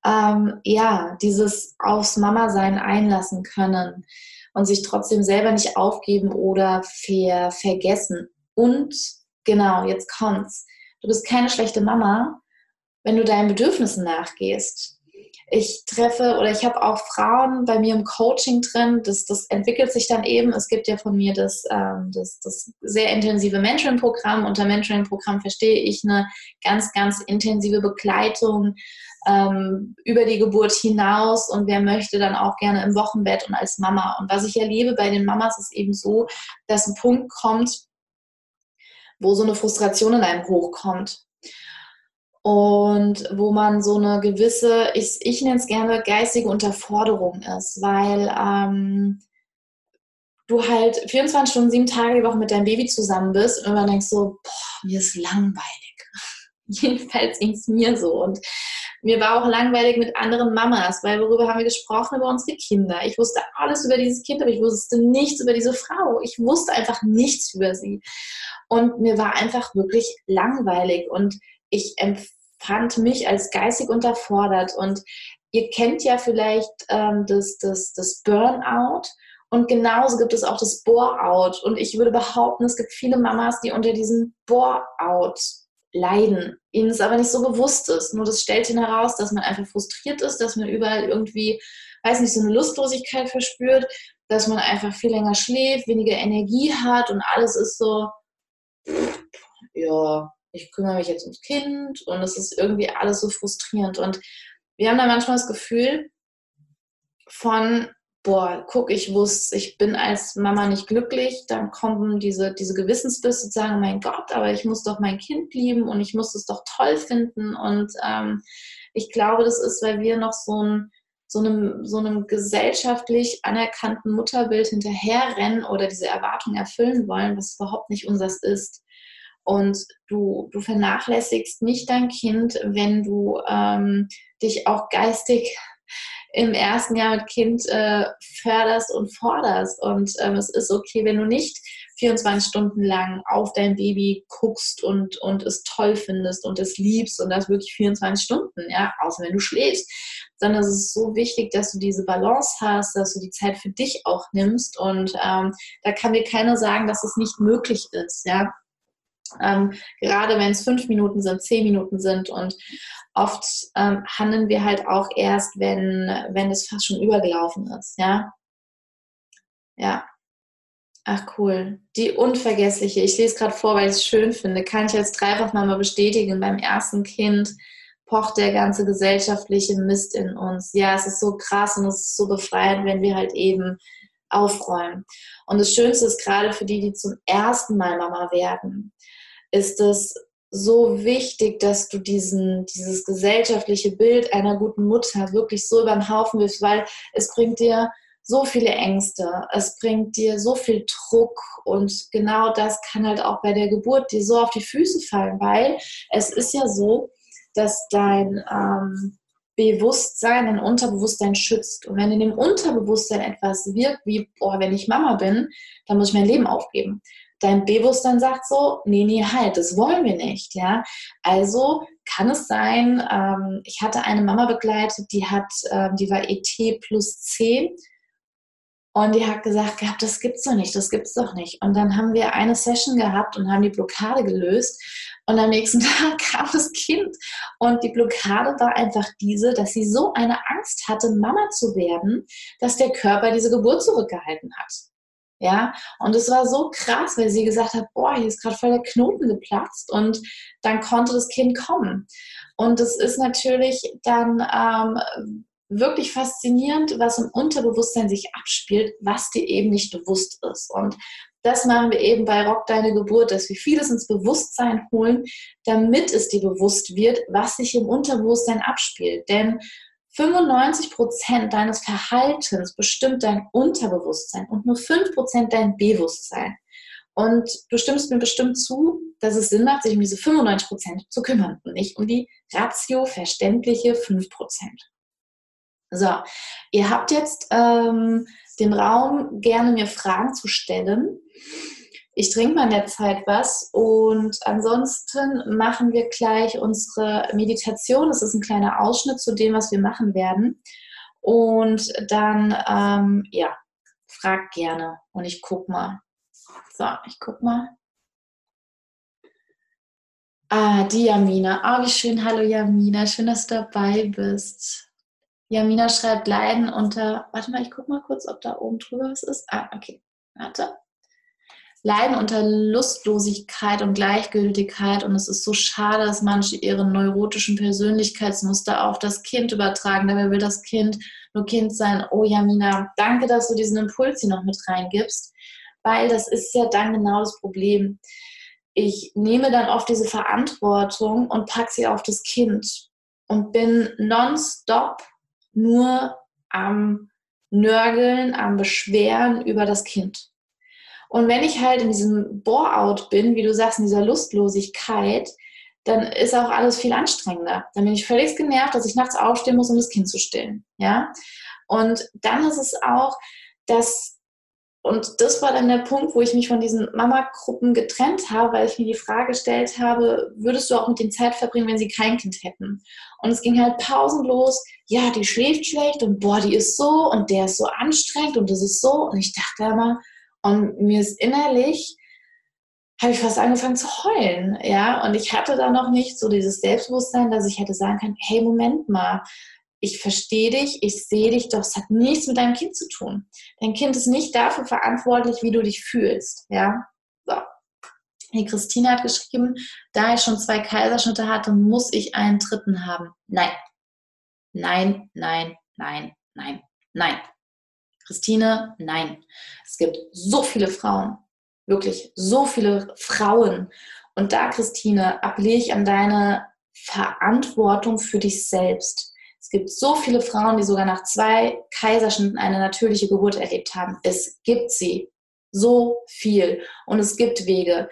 ähm, ja, dieses aufs Mama-Sein einlassen können und sich trotzdem selber nicht aufgeben oder ver vergessen. Und genau, jetzt kommt's. Du bist keine schlechte Mama, wenn du deinen Bedürfnissen nachgehst ich treffe oder ich habe auch Frauen bei mir im Coaching drin. Das, das entwickelt sich dann eben. Es gibt ja von mir das, ähm, das, das sehr intensive Mentoring-Programm. Unter Mentoring-Programm verstehe ich eine ganz, ganz intensive Begleitung ähm, über die Geburt hinaus und wer möchte dann auch gerne im Wochenbett und als Mama. Und was ich erlebe bei den Mamas ist eben so, dass ein Punkt kommt, wo so eine Frustration in einem hochkommt und wo man so eine gewisse, ich, ich nenne es gerne geistige Unterforderung ist, weil ähm, du halt 24 Stunden, sieben Tage die Woche mit deinem Baby zusammen bist und irgendwann denkst so, boah, mir ist langweilig. (laughs) Jedenfalls ging es mir so. Und mir war auch langweilig mit anderen Mamas, weil worüber haben wir gesprochen? Über unsere Kinder. Ich wusste alles über dieses Kind, aber ich wusste nichts über diese Frau. Ich wusste einfach nichts über sie. Und mir war einfach wirklich langweilig. Und ich empfand mich als geistig unterfordert. Und ihr kennt ja vielleicht ähm, das, das, das Burnout. Und genauso gibt es auch das Bore-out. Und ich würde behaupten, es gibt viele Mamas, die unter diesem Bore-out leiden, ihnen es aber nicht so bewusst ist. Nur das stellt ihn heraus, dass man einfach frustriert ist, dass man überall irgendwie, weiß nicht, so eine Lustlosigkeit verspürt, dass man einfach viel länger schläft, weniger Energie hat und alles ist so, ja, ich kümmere mich jetzt ums Kind und es ist irgendwie alles so frustrierend. Und wir haben da manchmal das Gefühl von, boah, guck, ich wusste, ich bin als Mama nicht glücklich, dann kommen diese, diese Gewissensbisse und sagen, mein Gott, aber ich muss doch mein Kind lieben und ich muss es doch toll finden. Und ähm, ich glaube, das ist, weil wir noch so ein so einem, so einem gesellschaftlich anerkannten Mutterbild hinterherrennen oder diese Erwartung erfüllen wollen, was überhaupt nicht unseres ist. Und du, du vernachlässigst nicht dein Kind, wenn du ähm, dich auch geistig im ersten Jahr mit Kind äh, förderst und forderst. Und ähm, es ist okay, wenn du nicht 24 Stunden lang auf dein Baby guckst und, und es toll findest und es liebst und das wirklich 24 Stunden, ja, außer wenn du schläfst. Sondern es ist so wichtig, dass du diese Balance hast, dass du die Zeit für dich auch nimmst. Und ähm, da kann dir keiner sagen, dass es nicht möglich ist, ja. Ähm, gerade wenn es fünf Minuten sind, zehn Minuten sind und oft ähm, handeln wir halt auch erst, wenn, wenn es fast schon übergelaufen ist, ja. Ja. Ach cool. Die unvergessliche, ich lese gerade vor, weil ich es schön finde, kann ich jetzt dreifach mal bestätigen. Beim ersten Kind pocht der ganze gesellschaftliche Mist in uns. Ja, es ist so krass und es ist so befreiend, wenn wir halt eben aufräumen. Und das Schönste ist gerade für die, die zum ersten Mal Mama werden, ist es so wichtig, dass du diesen, dieses gesellschaftliche Bild einer guten Mutter wirklich so über den Haufen wirfst, weil es bringt dir so viele Ängste, es bringt dir so viel Druck und genau das kann halt auch bei der Geburt dir so auf die Füße fallen, weil es ist ja so, dass dein ähm, Bewusstsein, dein Unterbewusstsein schützt. Und wenn in dem Unterbewusstsein etwas wirkt, wie, boah, wenn ich Mama bin, dann muss ich mein Leben aufgeben dein Bewusstsein sagt so, nee, nee, halt, das wollen wir nicht, ja. Also kann es sein, ähm, ich hatte eine Mama begleitet, die hat, äh, die war ET plus 10 und die hat gesagt gehabt, das gibt's doch nicht, das gibt's doch nicht. Und dann haben wir eine Session gehabt und haben die Blockade gelöst. Und am nächsten (laughs) Tag kam das Kind. Und die Blockade war einfach diese, dass sie so eine Angst hatte, Mama zu werden, dass der Körper diese Geburt zurückgehalten hat. Ja, und es war so krass, weil sie gesagt hat, boah, hier ist gerade voll der Knoten geplatzt und dann konnte das Kind kommen. Und es ist natürlich dann ähm, wirklich faszinierend, was im Unterbewusstsein sich abspielt, was dir eben nicht bewusst ist. Und das machen wir eben bei Rock Deine Geburt, dass wir vieles ins Bewusstsein holen, damit es dir bewusst wird, was sich im Unterbewusstsein abspielt. Denn 95 Prozent deines Verhaltens bestimmt dein Unterbewusstsein und nur 5 Prozent dein Bewusstsein. Und du stimmst mir bestimmt zu, dass es Sinn macht, sich um diese 95 Prozent zu kümmern und nicht um die ratio verständliche 5 Prozent. So, ihr habt jetzt ähm, den Raum, gerne mir Fragen zu stellen. Ich trinke mal in der Zeit was und ansonsten machen wir gleich unsere Meditation. Das ist ein kleiner Ausschnitt zu dem, was wir machen werden. Und dann, ähm, ja, frag gerne und ich guck mal. So, ich guck mal. Ah, die Jamina. Ah, wie schön. Hallo Jamina. Schön, dass du dabei bist. Jamina schreibt Leiden unter, warte mal, ich gucke mal kurz, ob da oben drüber was ist. Ah, okay, warte. Leiden unter Lustlosigkeit und Gleichgültigkeit und es ist so schade, dass manche ihre neurotischen Persönlichkeitsmuster auf das Kind übertragen. Dabei will das Kind nur Kind sein. Oh Jamina, danke, dass du diesen Impuls hier noch mit reingibst, weil das ist ja dann genau das Problem. Ich nehme dann oft diese Verantwortung und packe sie auf das Kind und bin nonstop nur am Nörgeln, am Beschweren über das Kind. Und wenn ich halt in diesem Bore-out bin, wie du sagst, in dieser Lustlosigkeit, dann ist auch alles viel anstrengender. Dann bin ich völlig genervt, dass ich nachts aufstehen muss, um das Kind zu stillen. Ja? Und dann ist es auch, dass und das war dann der Punkt, wo ich mich von diesen Mama-Gruppen getrennt habe, weil ich mir die Frage gestellt habe, würdest du auch mit den Zeit verbringen, wenn sie kein Kind hätten? Und es ging halt pausenlos, ja, die schläft schlecht und boah, die ist so und der ist so anstrengend und das ist so. Und ich dachte immer, und mir ist innerlich, habe ich fast angefangen zu heulen, ja. Und ich hatte da noch nicht so dieses Selbstbewusstsein, dass ich hätte sagen können, hey, Moment mal, ich verstehe dich, ich sehe dich, doch es hat nichts mit deinem Kind zu tun. Dein Kind ist nicht dafür verantwortlich, wie du dich fühlst. Ja, so. Hey, Christine hat geschrieben, da ich schon zwei Kaiserschnitte hatte, muss ich einen dritten haben. Nein. Nein, nein, nein, nein, nein. Christine, nein. Es gibt so viele Frauen, wirklich so viele Frauen. Und da, Christine, appelliere ich an deine Verantwortung für dich selbst gibt so viele Frauen, die sogar nach zwei Kaiserschnitten eine natürliche Geburt erlebt haben. Es gibt sie. So viel. Und es gibt Wege.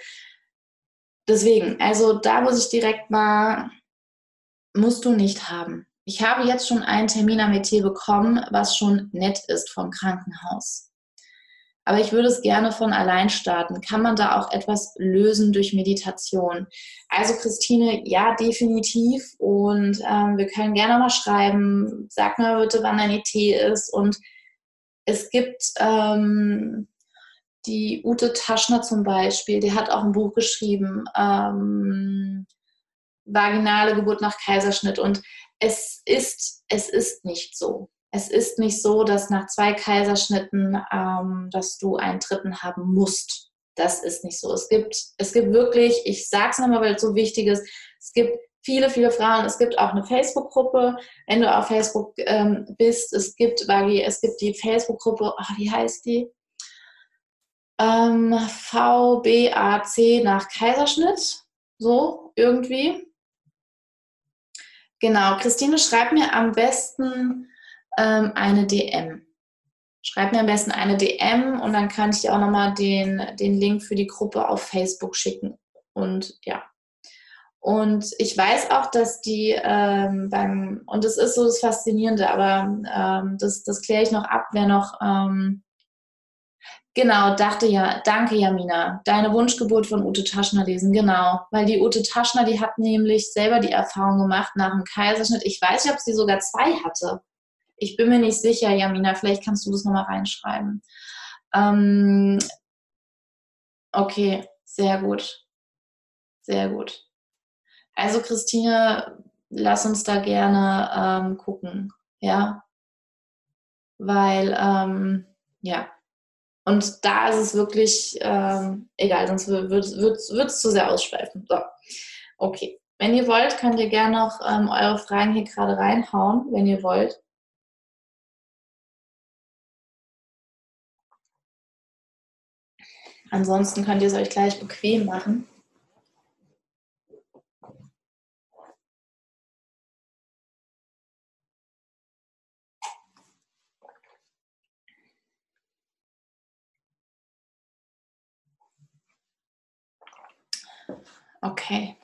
Deswegen, also da muss ich direkt mal, musst du nicht haben. Ich habe jetzt schon einen Termin am ET bekommen, was schon nett ist vom Krankenhaus. Aber ich würde es gerne von allein starten. Kann man da auch etwas lösen durch Meditation? Also Christine, ja, definitiv. Und ähm, wir können gerne mal schreiben. Sag mal bitte, wann dein ET ist. Und es gibt ähm, die Ute Taschner zum Beispiel, die hat auch ein Buch geschrieben, ähm, Vaginale Geburt nach Kaiserschnitt. Und es ist, es ist nicht so es ist nicht so, dass nach zwei Kaiserschnitten, ähm, dass du einen dritten haben musst. Das ist nicht so. Es gibt, es gibt wirklich, ich sage es nochmal, weil es so wichtig ist, es gibt viele, viele Frauen. Es gibt auch eine Facebook-Gruppe, wenn du auf Facebook ähm, bist. Es gibt, Vagi, es gibt die Facebook-Gruppe, wie heißt die? Ähm, VBAC nach Kaiserschnitt. So, irgendwie. Genau, Christine, schreib mir am besten ähm, eine DM. Schreib mir am besten eine DM und dann kann ich dir auch nochmal den, den Link für die Gruppe auf Facebook schicken. Und ja. Und ich weiß auch, dass die ähm, beim, und das ist so das Faszinierende, aber ähm, das, das kläre ich noch ab, wer noch, ähm, Genau, dachte ja, danke Jamina. Deine Wunschgeburt von Ute Taschner lesen, genau. Weil die Ute Taschner, die hat nämlich selber die Erfahrung gemacht nach dem Kaiserschnitt. Ich weiß nicht, ob sie sogar zwei hatte. Ich bin mir nicht sicher, Jamina. Vielleicht kannst du das nochmal reinschreiben. Ähm, okay, sehr gut. Sehr gut. Also Christine, lass uns da gerne ähm, gucken. Ja. Weil, ähm, ja, und da ist es wirklich ähm, egal, sonst wird es zu sehr ausschweifen. So, okay. Wenn ihr wollt, könnt ihr gerne noch ähm, eure Fragen hier gerade reinhauen, wenn ihr wollt. Ansonsten könnt ihr es euch gleich bequem machen. Okay.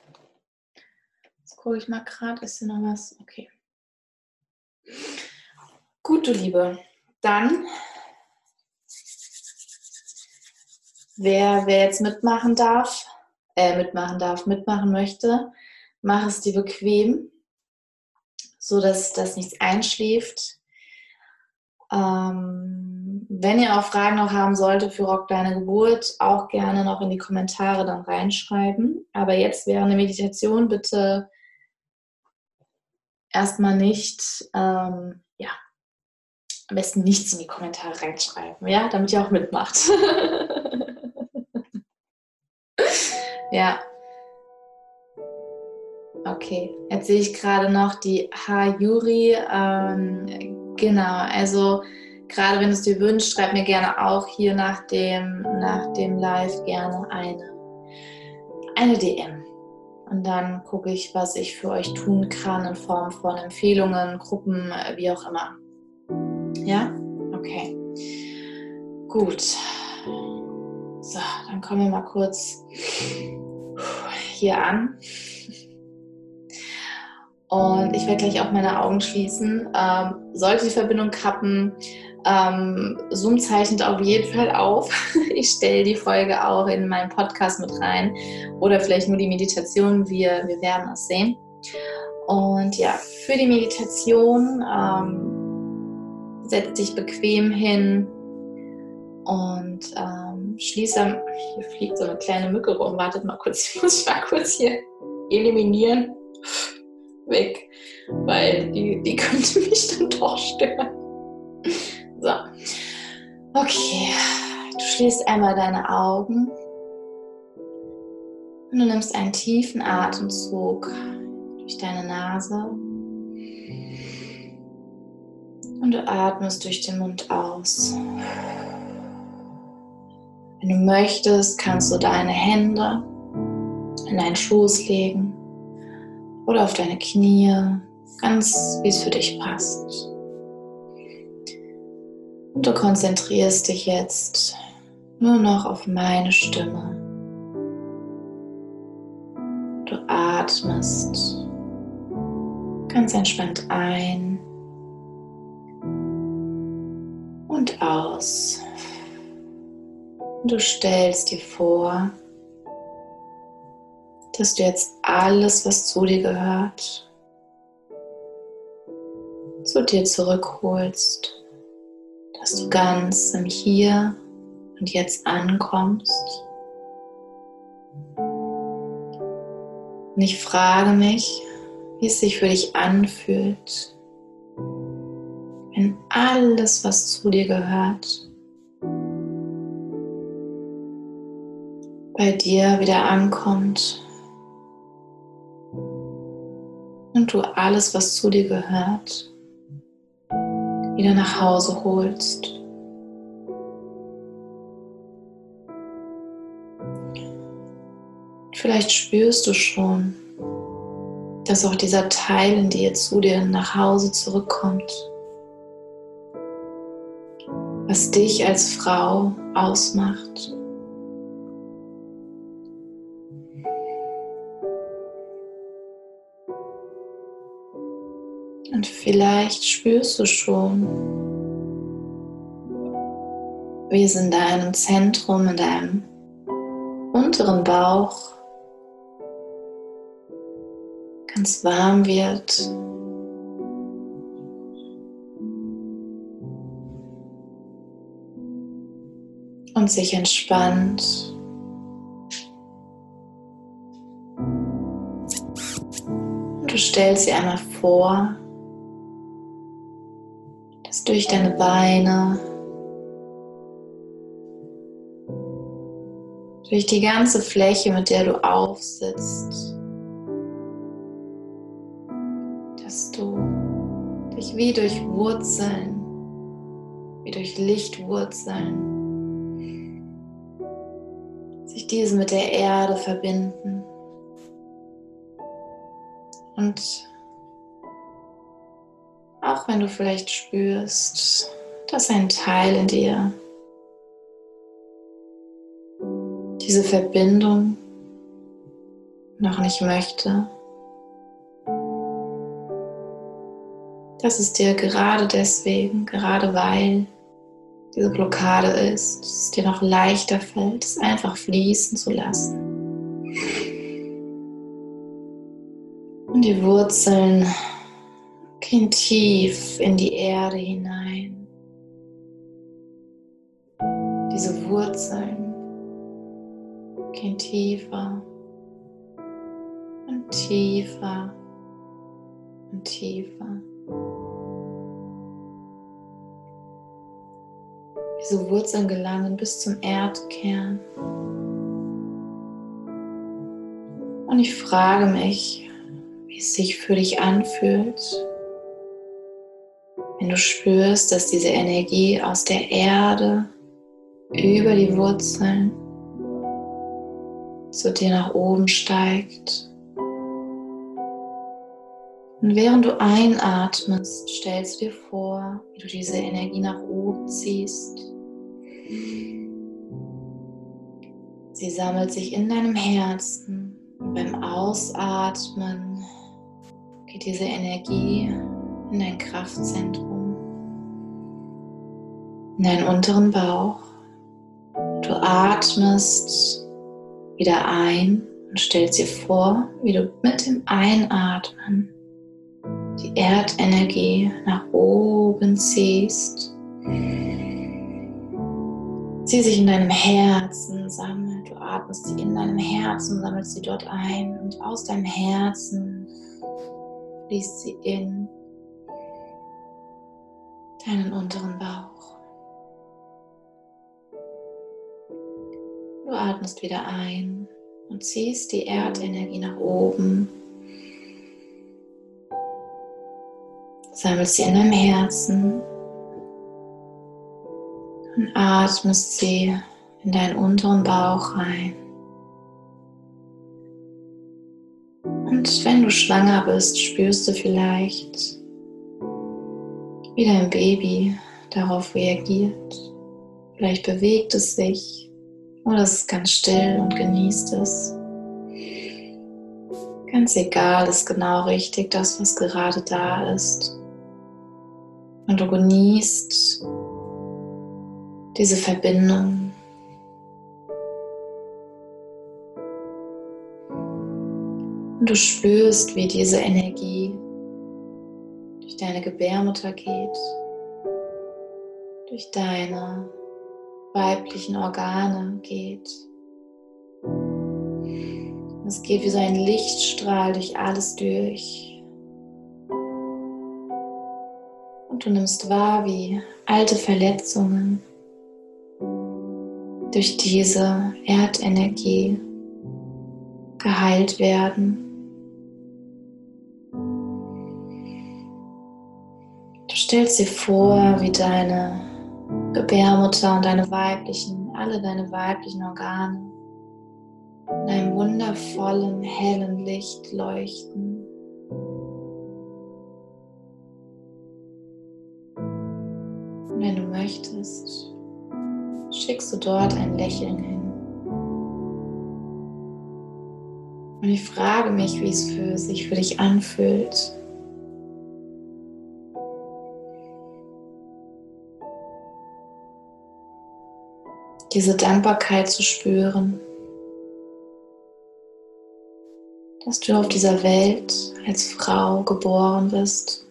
Jetzt gucke ich mal gerade, ist hier noch was? Okay. Gut, du Liebe. Dann, wer, wer jetzt mitmachen darf, äh, mitmachen darf, mitmachen möchte, mach es dir bequem, so dass das nichts einschläft. Ähm, wenn ihr auch Fragen noch haben solltet für Rock Deine Geburt, auch gerne noch in die Kommentare dann reinschreiben. Aber jetzt während der Meditation bitte erstmal nicht, ähm, ja, am besten nichts in die Kommentare reinschreiben, ja, damit ihr auch mitmacht. (laughs) ja. Okay, jetzt sehe ich gerade noch die Ha-Yuri. Ähm, Genau, also gerade wenn du es dir wünschst, schreib mir gerne auch hier nach dem, nach dem Live gerne eine, eine DM. Und dann gucke ich, was ich für euch tun kann in Form von Empfehlungen, Gruppen, wie auch immer. Ja? Okay. Gut. So, dann kommen wir mal kurz hier an. Und ich werde gleich auch meine Augen schließen. Ähm, sollte die Verbindung kappen, ähm, Zoom zeichnet auf jeden Fall auf. (laughs) Ich stelle die Folge auch in meinen Podcast mit rein oder vielleicht nur die Meditation. Wir, wir werden es sehen. Und ja, für die Meditation ähm, setz dich bequem hin und ähm, schließe. Hier fliegt so eine kleine Mücke rum. Wartet mal kurz, (laughs) ich muss mal kurz hier eliminieren weg, weil die, die könnte mich dann doch stören. So. Okay. Du schließt einmal deine Augen und du nimmst einen tiefen Atemzug durch deine Nase und du atmest durch den Mund aus. Wenn du möchtest, kannst du deine Hände in deinen Schoß legen oder auf deine Knie, ganz wie es für dich passt. Und du konzentrierst dich jetzt nur noch auf meine Stimme. Du atmest ganz entspannt ein und aus. Du stellst dir vor, dass du jetzt alles, was zu dir gehört, zu dir zurückholst, dass du ganz im Hier und Jetzt ankommst. Und ich frage mich, wie es sich für dich anfühlt, wenn alles, was zu dir gehört, bei dir wieder ankommt und du alles, was zu dir gehört, wieder nach Hause holst. Vielleicht spürst du schon, dass auch dieser Teil in dir zu dir nach Hause zurückkommt, was dich als Frau ausmacht. Und vielleicht spürst du schon, wie es in deinem Zentrum, in deinem unteren Bauch ganz warm wird. Und sich entspannt. Und du stellst dir einmal vor, durch deine Beine, durch die ganze Fläche, mit der du aufsitzt, wie durch Wurzeln, wie durch Lichtwurzeln, sich diese mit der Erde verbinden. Und auch wenn du vielleicht spürst, dass ein Teil in dir diese Verbindung noch nicht möchte, dass es dir gerade deswegen, gerade weil diese Blockade ist, dass es dir noch leichter fällt, es einfach fließen zu lassen. Und die Wurzeln gehen tief in die Erde hinein. Diese Wurzeln gehen tiefer und tiefer und tiefer. Diese Wurzeln gelangen bis zum Erdkern. Und ich frage mich, wie es sich für dich anfühlt, du spürst, dass diese Energie aus der Erde über die Wurzeln zu dir nach oben steigt. Und während du einatmest, stellst du dir vor, wie du diese Energie nach oben ziehst Sie sammelt sich in deinem Herzen und beim Ausatmen geht diese Energie in dein Kraftzentrum, in deinen unteren Bauch. Du atmest wieder ein und stellst dir vor, wie du mit dem Einatmen die Erdenergie nach oben ziehst sie sich in deinem Herzen sammelt. Du atmest sie in deinem Herzen, sammelst sie dort ein und aus deinem Herzen fließt sie in deinen unteren Bauch. Du atmest wieder ein und ziehst die Erdenergie nach oben. Sammelst sie in deinem Herzen und atmest sie in deinen unteren Bauch rein. Und wenn du schwanger bist, spürst du vielleicht, wie dein Baby darauf reagiert. Vielleicht bewegt es sich oder es ist ganz still und genießt es. Ganz egal, ist genau richtig das, was gerade da ist. Und du genießt diese Verbindung. Und du spürst, wie diese Energie durch deine Gebärmutter geht, durch deine weiblichen Organe geht. Es geht wie so ein Lichtstrahl durch alles durch. Und du nimmst wahr, wie alte Verletzungen durch diese Erdenergie geheilt werden. Du stellst dir vor, wie deine Gebärmutter und deine weiblichen, alle deine weiblichen Organe in einem wundervollen, hellen Licht leuchten. Und wenn du möchtest, schickst du dort ein Lächeln hin. Und ich frage mich, wie es für sich für dich anfühlt. Diese Dankbarkeit zu spüren, dass du auf dieser Welt als Frau geboren bist.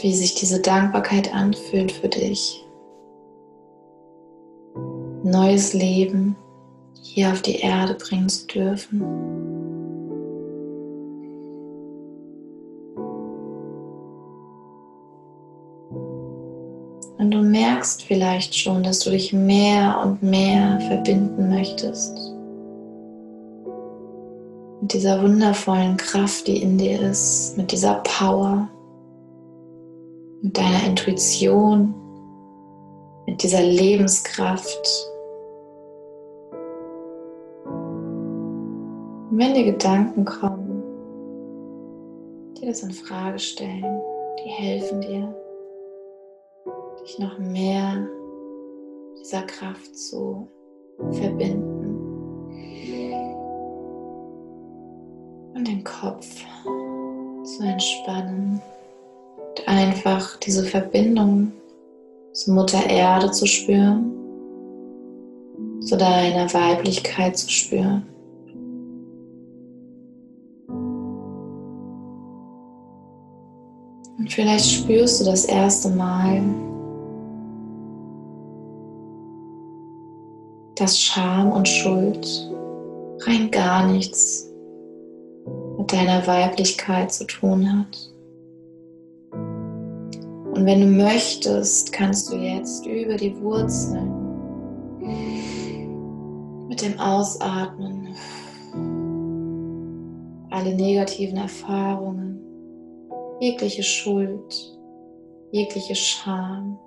Wie sich diese Dankbarkeit anfühlt für dich. Neues Leben hier auf die Erde bringen zu dürfen. Du merkst vielleicht schon, dass du dich mehr und mehr verbinden möchtest. Mit dieser wundervollen Kraft, die in dir ist, mit dieser Power, mit deiner Intuition, mit dieser Lebenskraft. Und wenn dir Gedanken kommen, die das in Frage stellen, die helfen dir, dich noch mehr dieser Kraft zu verbinden. Und den Kopf zu entspannen. Und einfach diese Verbindung zur Mutter Erde zu spüren, zu deiner Weiblichkeit zu spüren. Und vielleicht spürst du das erste Mal, dass Scham und Schuld rein gar nichts mit deiner Weiblichkeit zu tun hat. Und wenn du möchtest, kannst du jetzt über die Wurzeln mit dem Ausatmen alle negativen Erfahrungen, jegliche Schuld, jegliche Scham,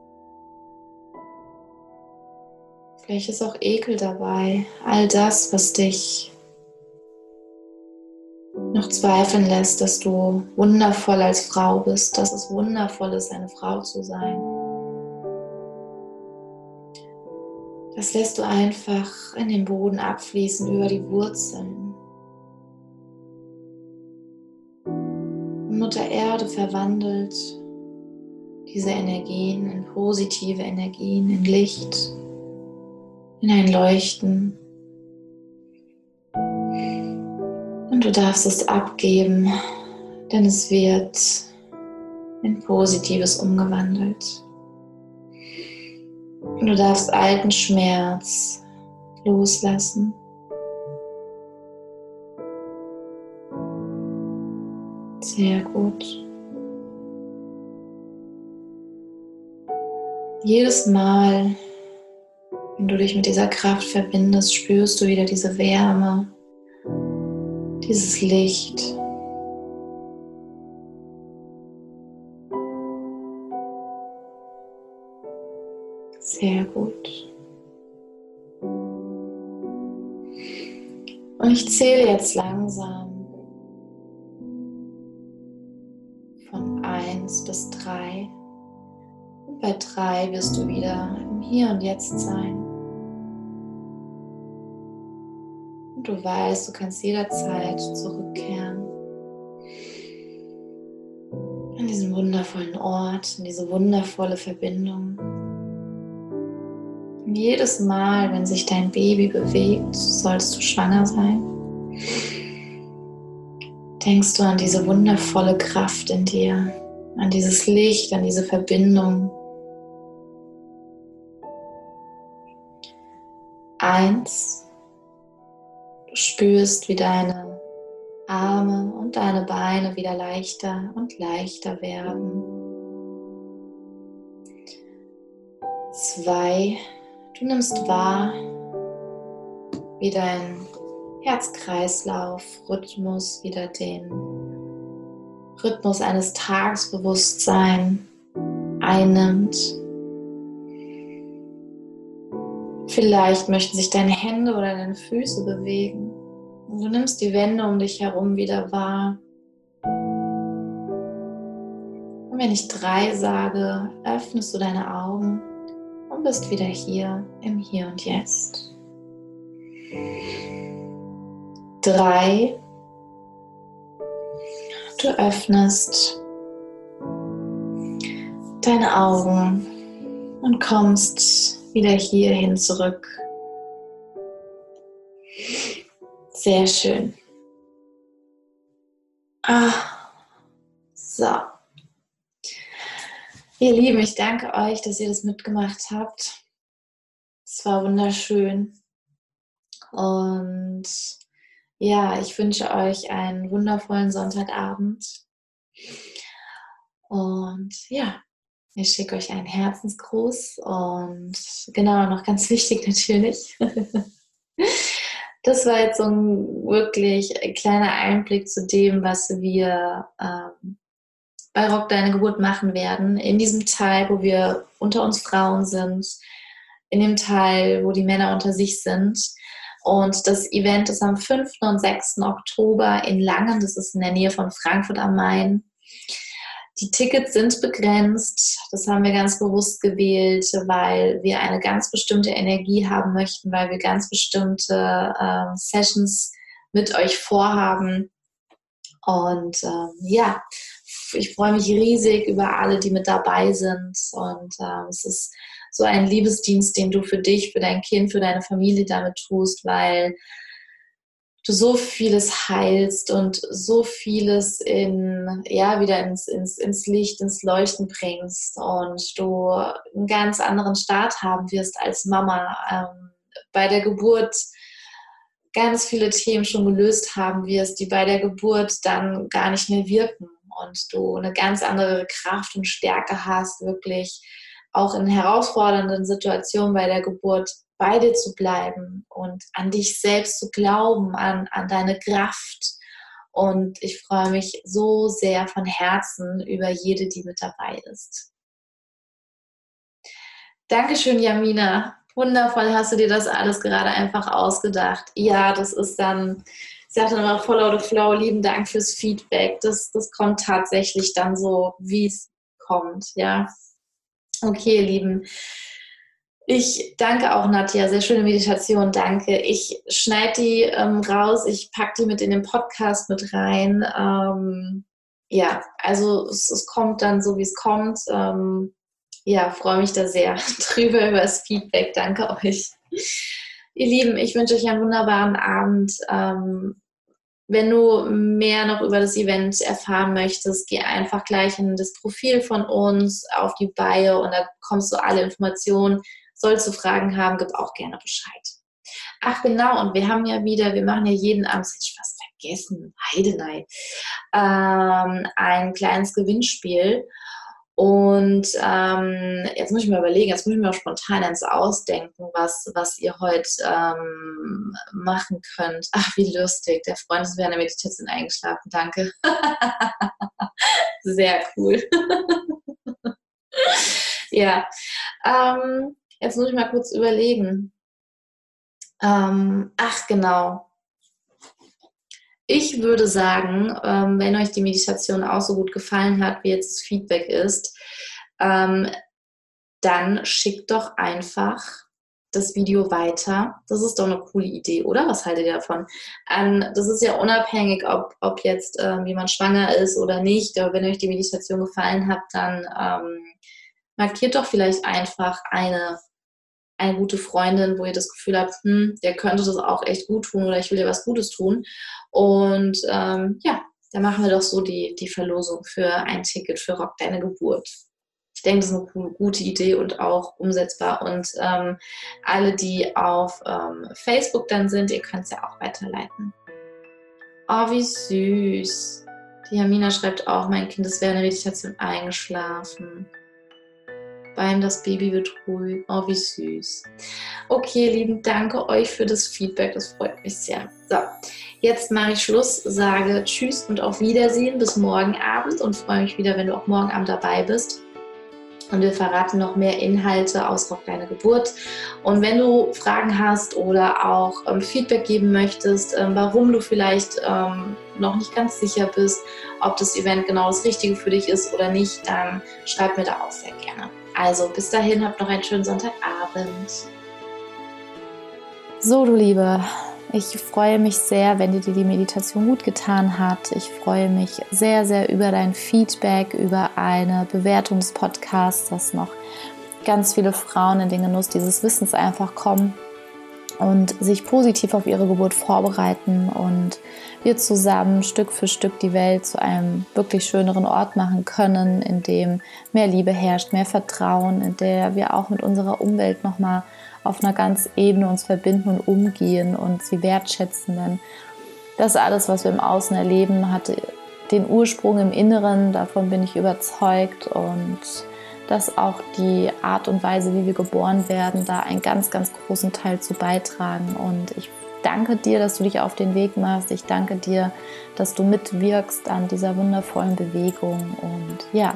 Vielleicht ist auch Ekel dabei. All das, was dich noch zweifeln lässt, dass du wundervoll als Frau bist, dass es wundervoll ist, eine Frau zu sein. Das lässt du einfach in den Boden abfließen über die Wurzeln. Mutter Erde verwandelt diese Energien in positive Energien, in Licht, in ein Leuchten. Und du darfst es abgeben, denn es wird in Positives umgewandelt. Und du darfst alten Schmerz loslassen. Sehr gut. Jedes Mal, wenn du dich mit dieser Kraft verbindest, spürst du wieder diese Wärme, dieses Licht. Sehr gut. Und ich zähle jetzt langsam von 1 bis 3. Und bei 3 wirst du wieder im Hier und Jetzt sein. Du weißt, du kannst jederzeit zurückkehren an diesen wundervollen Ort, in diese wundervolle Verbindung. Und jedes Mal, wenn sich dein Baby bewegt, sollst du schwanger sein, denkst du an diese wundervolle Kraft in dir, an dieses Licht, an diese Verbindung. Eins, spürst, wie deine Arme und deine Beine wieder leichter und leichter werden. Zwei, du nimmst wahr, wie dein Herzkreislauf-Rhythmus wieder den Rhythmus eines Tagesbewusstseins einnimmt. Vielleicht möchten sich deine Hände oder deine Füße bewegen. Du nimmst die Wände um dich herum wieder wahr. Und wenn ich drei sage, öffnest du deine Augen und bist wieder hier im Hier und Jetzt. Drei. Du öffnest deine Augen und kommst wieder hierhin zurück. Sehr schön. Ah, so. Ihr Lieben, ich danke euch, dass ihr das mitgemacht habt. Es war wunderschön. Und ja, ich wünsche euch einen wundervollen Sonntagabend. Und ja, ich schicke euch einen Herzensgruß und genau, noch ganz (laughs) wichtig natürlich. Das war jetzt so ein wirklich kleiner Einblick zu dem, was wir ähm, bei Rock Deine Geburt machen werden. In diesem Teil, wo wir unter uns Frauen sind, in dem Teil, wo die Männer unter sich sind. Und das Event ist am 5. und 6. Oktober in Langen, das ist in der Nähe von Frankfurt am Main. Die Tickets sind begrenzt. Das haben wir ganz bewusst gewählt, weil wir eine ganz bestimmte Energie haben möchten, weil wir ganz bestimmte äh, Sessions mit euch vorhaben. Und ähm, ja, ich freue mich riesig über alle, die mit dabei sind. Und äh, es ist so ein Liebesdienst, den du für dich, für dein Kind, für deine Familie damit tust, weil du so vieles heilst und so vieles in, ja, wieder ins, ins, ins Licht, ins Leuchten bringst und du einen ganz anderen Start haben wirst als Mama. Ähm, bei der Geburt ganz viele Themen schon gelöst haben wirst, die bei der Geburt dann gar nicht mehr wirken und du eine ganz andere Kraft und Stärke hast, wirklich auch in herausfordernden Situationen bei der Geburt bei dir zu bleiben und an dich selbst zu glauben, an, an deine Kraft. Und ich freue mich so sehr von Herzen über jede, die mit dabei ist. Dankeschön, Jamina. Wundervoll hast du dir das alles gerade einfach ausgedacht. Ja, das ist dann, ich sage dann immer Follow the Flow, lieben Dank fürs Feedback. Das, das kommt tatsächlich dann so, wie es kommt. Ja. Okay, ihr Lieben. Ich danke auch, Nadja. Sehr schöne Meditation, danke. Ich schneide die ähm, raus, ich packe die mit in den Podcast mit rein. Ähm, ja, also es, es, kommt dann so, wie es kommt. Ähm, ja, freue mich da sehr (laughs) drüber über das Feedback. Danke euch. Ihr Lieben, ich wünsche euch einen wunderbaren Abend. Ähm, wenn du mehr noch über das Event erfahren möchtest, geh einfach gleich in das Profil von uns auf die Bio und da kommst du alle Informationen Sollst du Fragen haben, gib auch gerne Bescheid. Ach genau, und wir haben ja wieder, wir machen ja jeden Abend, hätte ich fast vergessen, Heidenei, ähm, ein kleines Gewinnspiel. Und ähm, jetzt muss ich mir überlegen, jetzt muss ich mir auch spontan eins ausdenken, was, was ihr heute ähm, machen könnt. Ach, wie lustig. Der Freund ist während der Meditation eingeschlafen. Danke. (laughs) Sehr cool. (laughs) ja. Ähm, Jetzt muss ich mal kurz überlegen. Ähm, ach, genau. Ich würde sagen, ähm, wenn euch die Meditation auch so gut gefallen hat, wie jetzt das Feedback ist, ähm, dann schickt doch einfach das Video weiter. Das ist doch eine coole Idee, oder? Was haltet ihr davon? Ähm, das ist ja unabhängig, ob, ob jetzt ähm, jemand schwanger ist oder nicht. Aber wenn euch die Meditation gefallen hat, dann ähm, markiert doch vielleicht einfach eine, eine gute Freundin, wo ihr das Gefühl habt, hm, der könnte das auch echt gut tun oder ich will dir was Gutes tun. Und ähm, ja, dann machen wir doch so die, die Verlosung für ein Ticket für Rock Deine Geburt. Ich denke, das ist eine gute Idee und auch umsetzbar. Und ähm, alle, die auf ähm, Facebook dann sind, ihr könnt es ja auch weiterleiten. Oh, wie süß. Die Jamina schreibt auch, mein Kind ist während der Meditation eingeschlafen. Beim das Baby wird ruhig. Oh, wie süß. Okay, lieben, danke euch für das Feedback. Das freut mich sehr. So, jetzt mache ich Schluss, sage Tschüss und auf Wiedersehen bis morgen Abend und freue mich wieder, wenn du auch morgen Abend dabei bist. Und wir verraten noch mehr Inhalte aus Rock Deine Geburt. Und wenn du Fragen hast oder auch ähm, Feedback geben möchtest, ähm, warum du vielleicht ähm, noch nicht ganz sicher bist, ob das Event genau das Richtige für dich ist oder nicht, dann schreib mir da auch sehr gerne. Also bis dahin, habt noch einen schönen Sonntagabend. So, du Liebe, ich freue mich sehr, wenn dir die Meditation gut getan hat. Ich freue mich sehr, sehr über dein Feedback, über eine Bewertung des Podcasts, das noch ganz viele Frauen in den Genuss dieses Wissens einfach kommen und sich positiv auf ihre Geburt vorbereiten und wir zusammen Stück für Stück die Welt zu einem wirklich schöneren Ort machen können, in dem mehr Liebe herrscht, mehr Vertrauen, in der wir auch mit unserer Umwelt nochmal auf einer ganz Ebene uns verbinden und umgehen und sie wertschätzen. Denn das alles, was wir im Außen erleben, hatte den Ursprung im Inneren, davon bin ich überzeugt und dass auch die Art und Weise, wie wir geboren werden, da einen ganz, ganz großen Teil zu beitragen. Und ich danke dir, dass du dich auf den Weg machst. Ich danke dir, dass du mitwirkst an dieser wundervollen Bewegung. Und ja,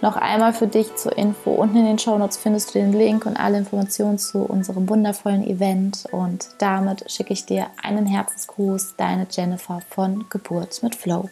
noch einmal für dich zur Info. Unten in den Show Notes findest du den Link und alle Informationen zu unserem wundervollen Event. Und damit schicke ich dir einen Herzensgruß, deine Jennifer von Geburt mit Flow.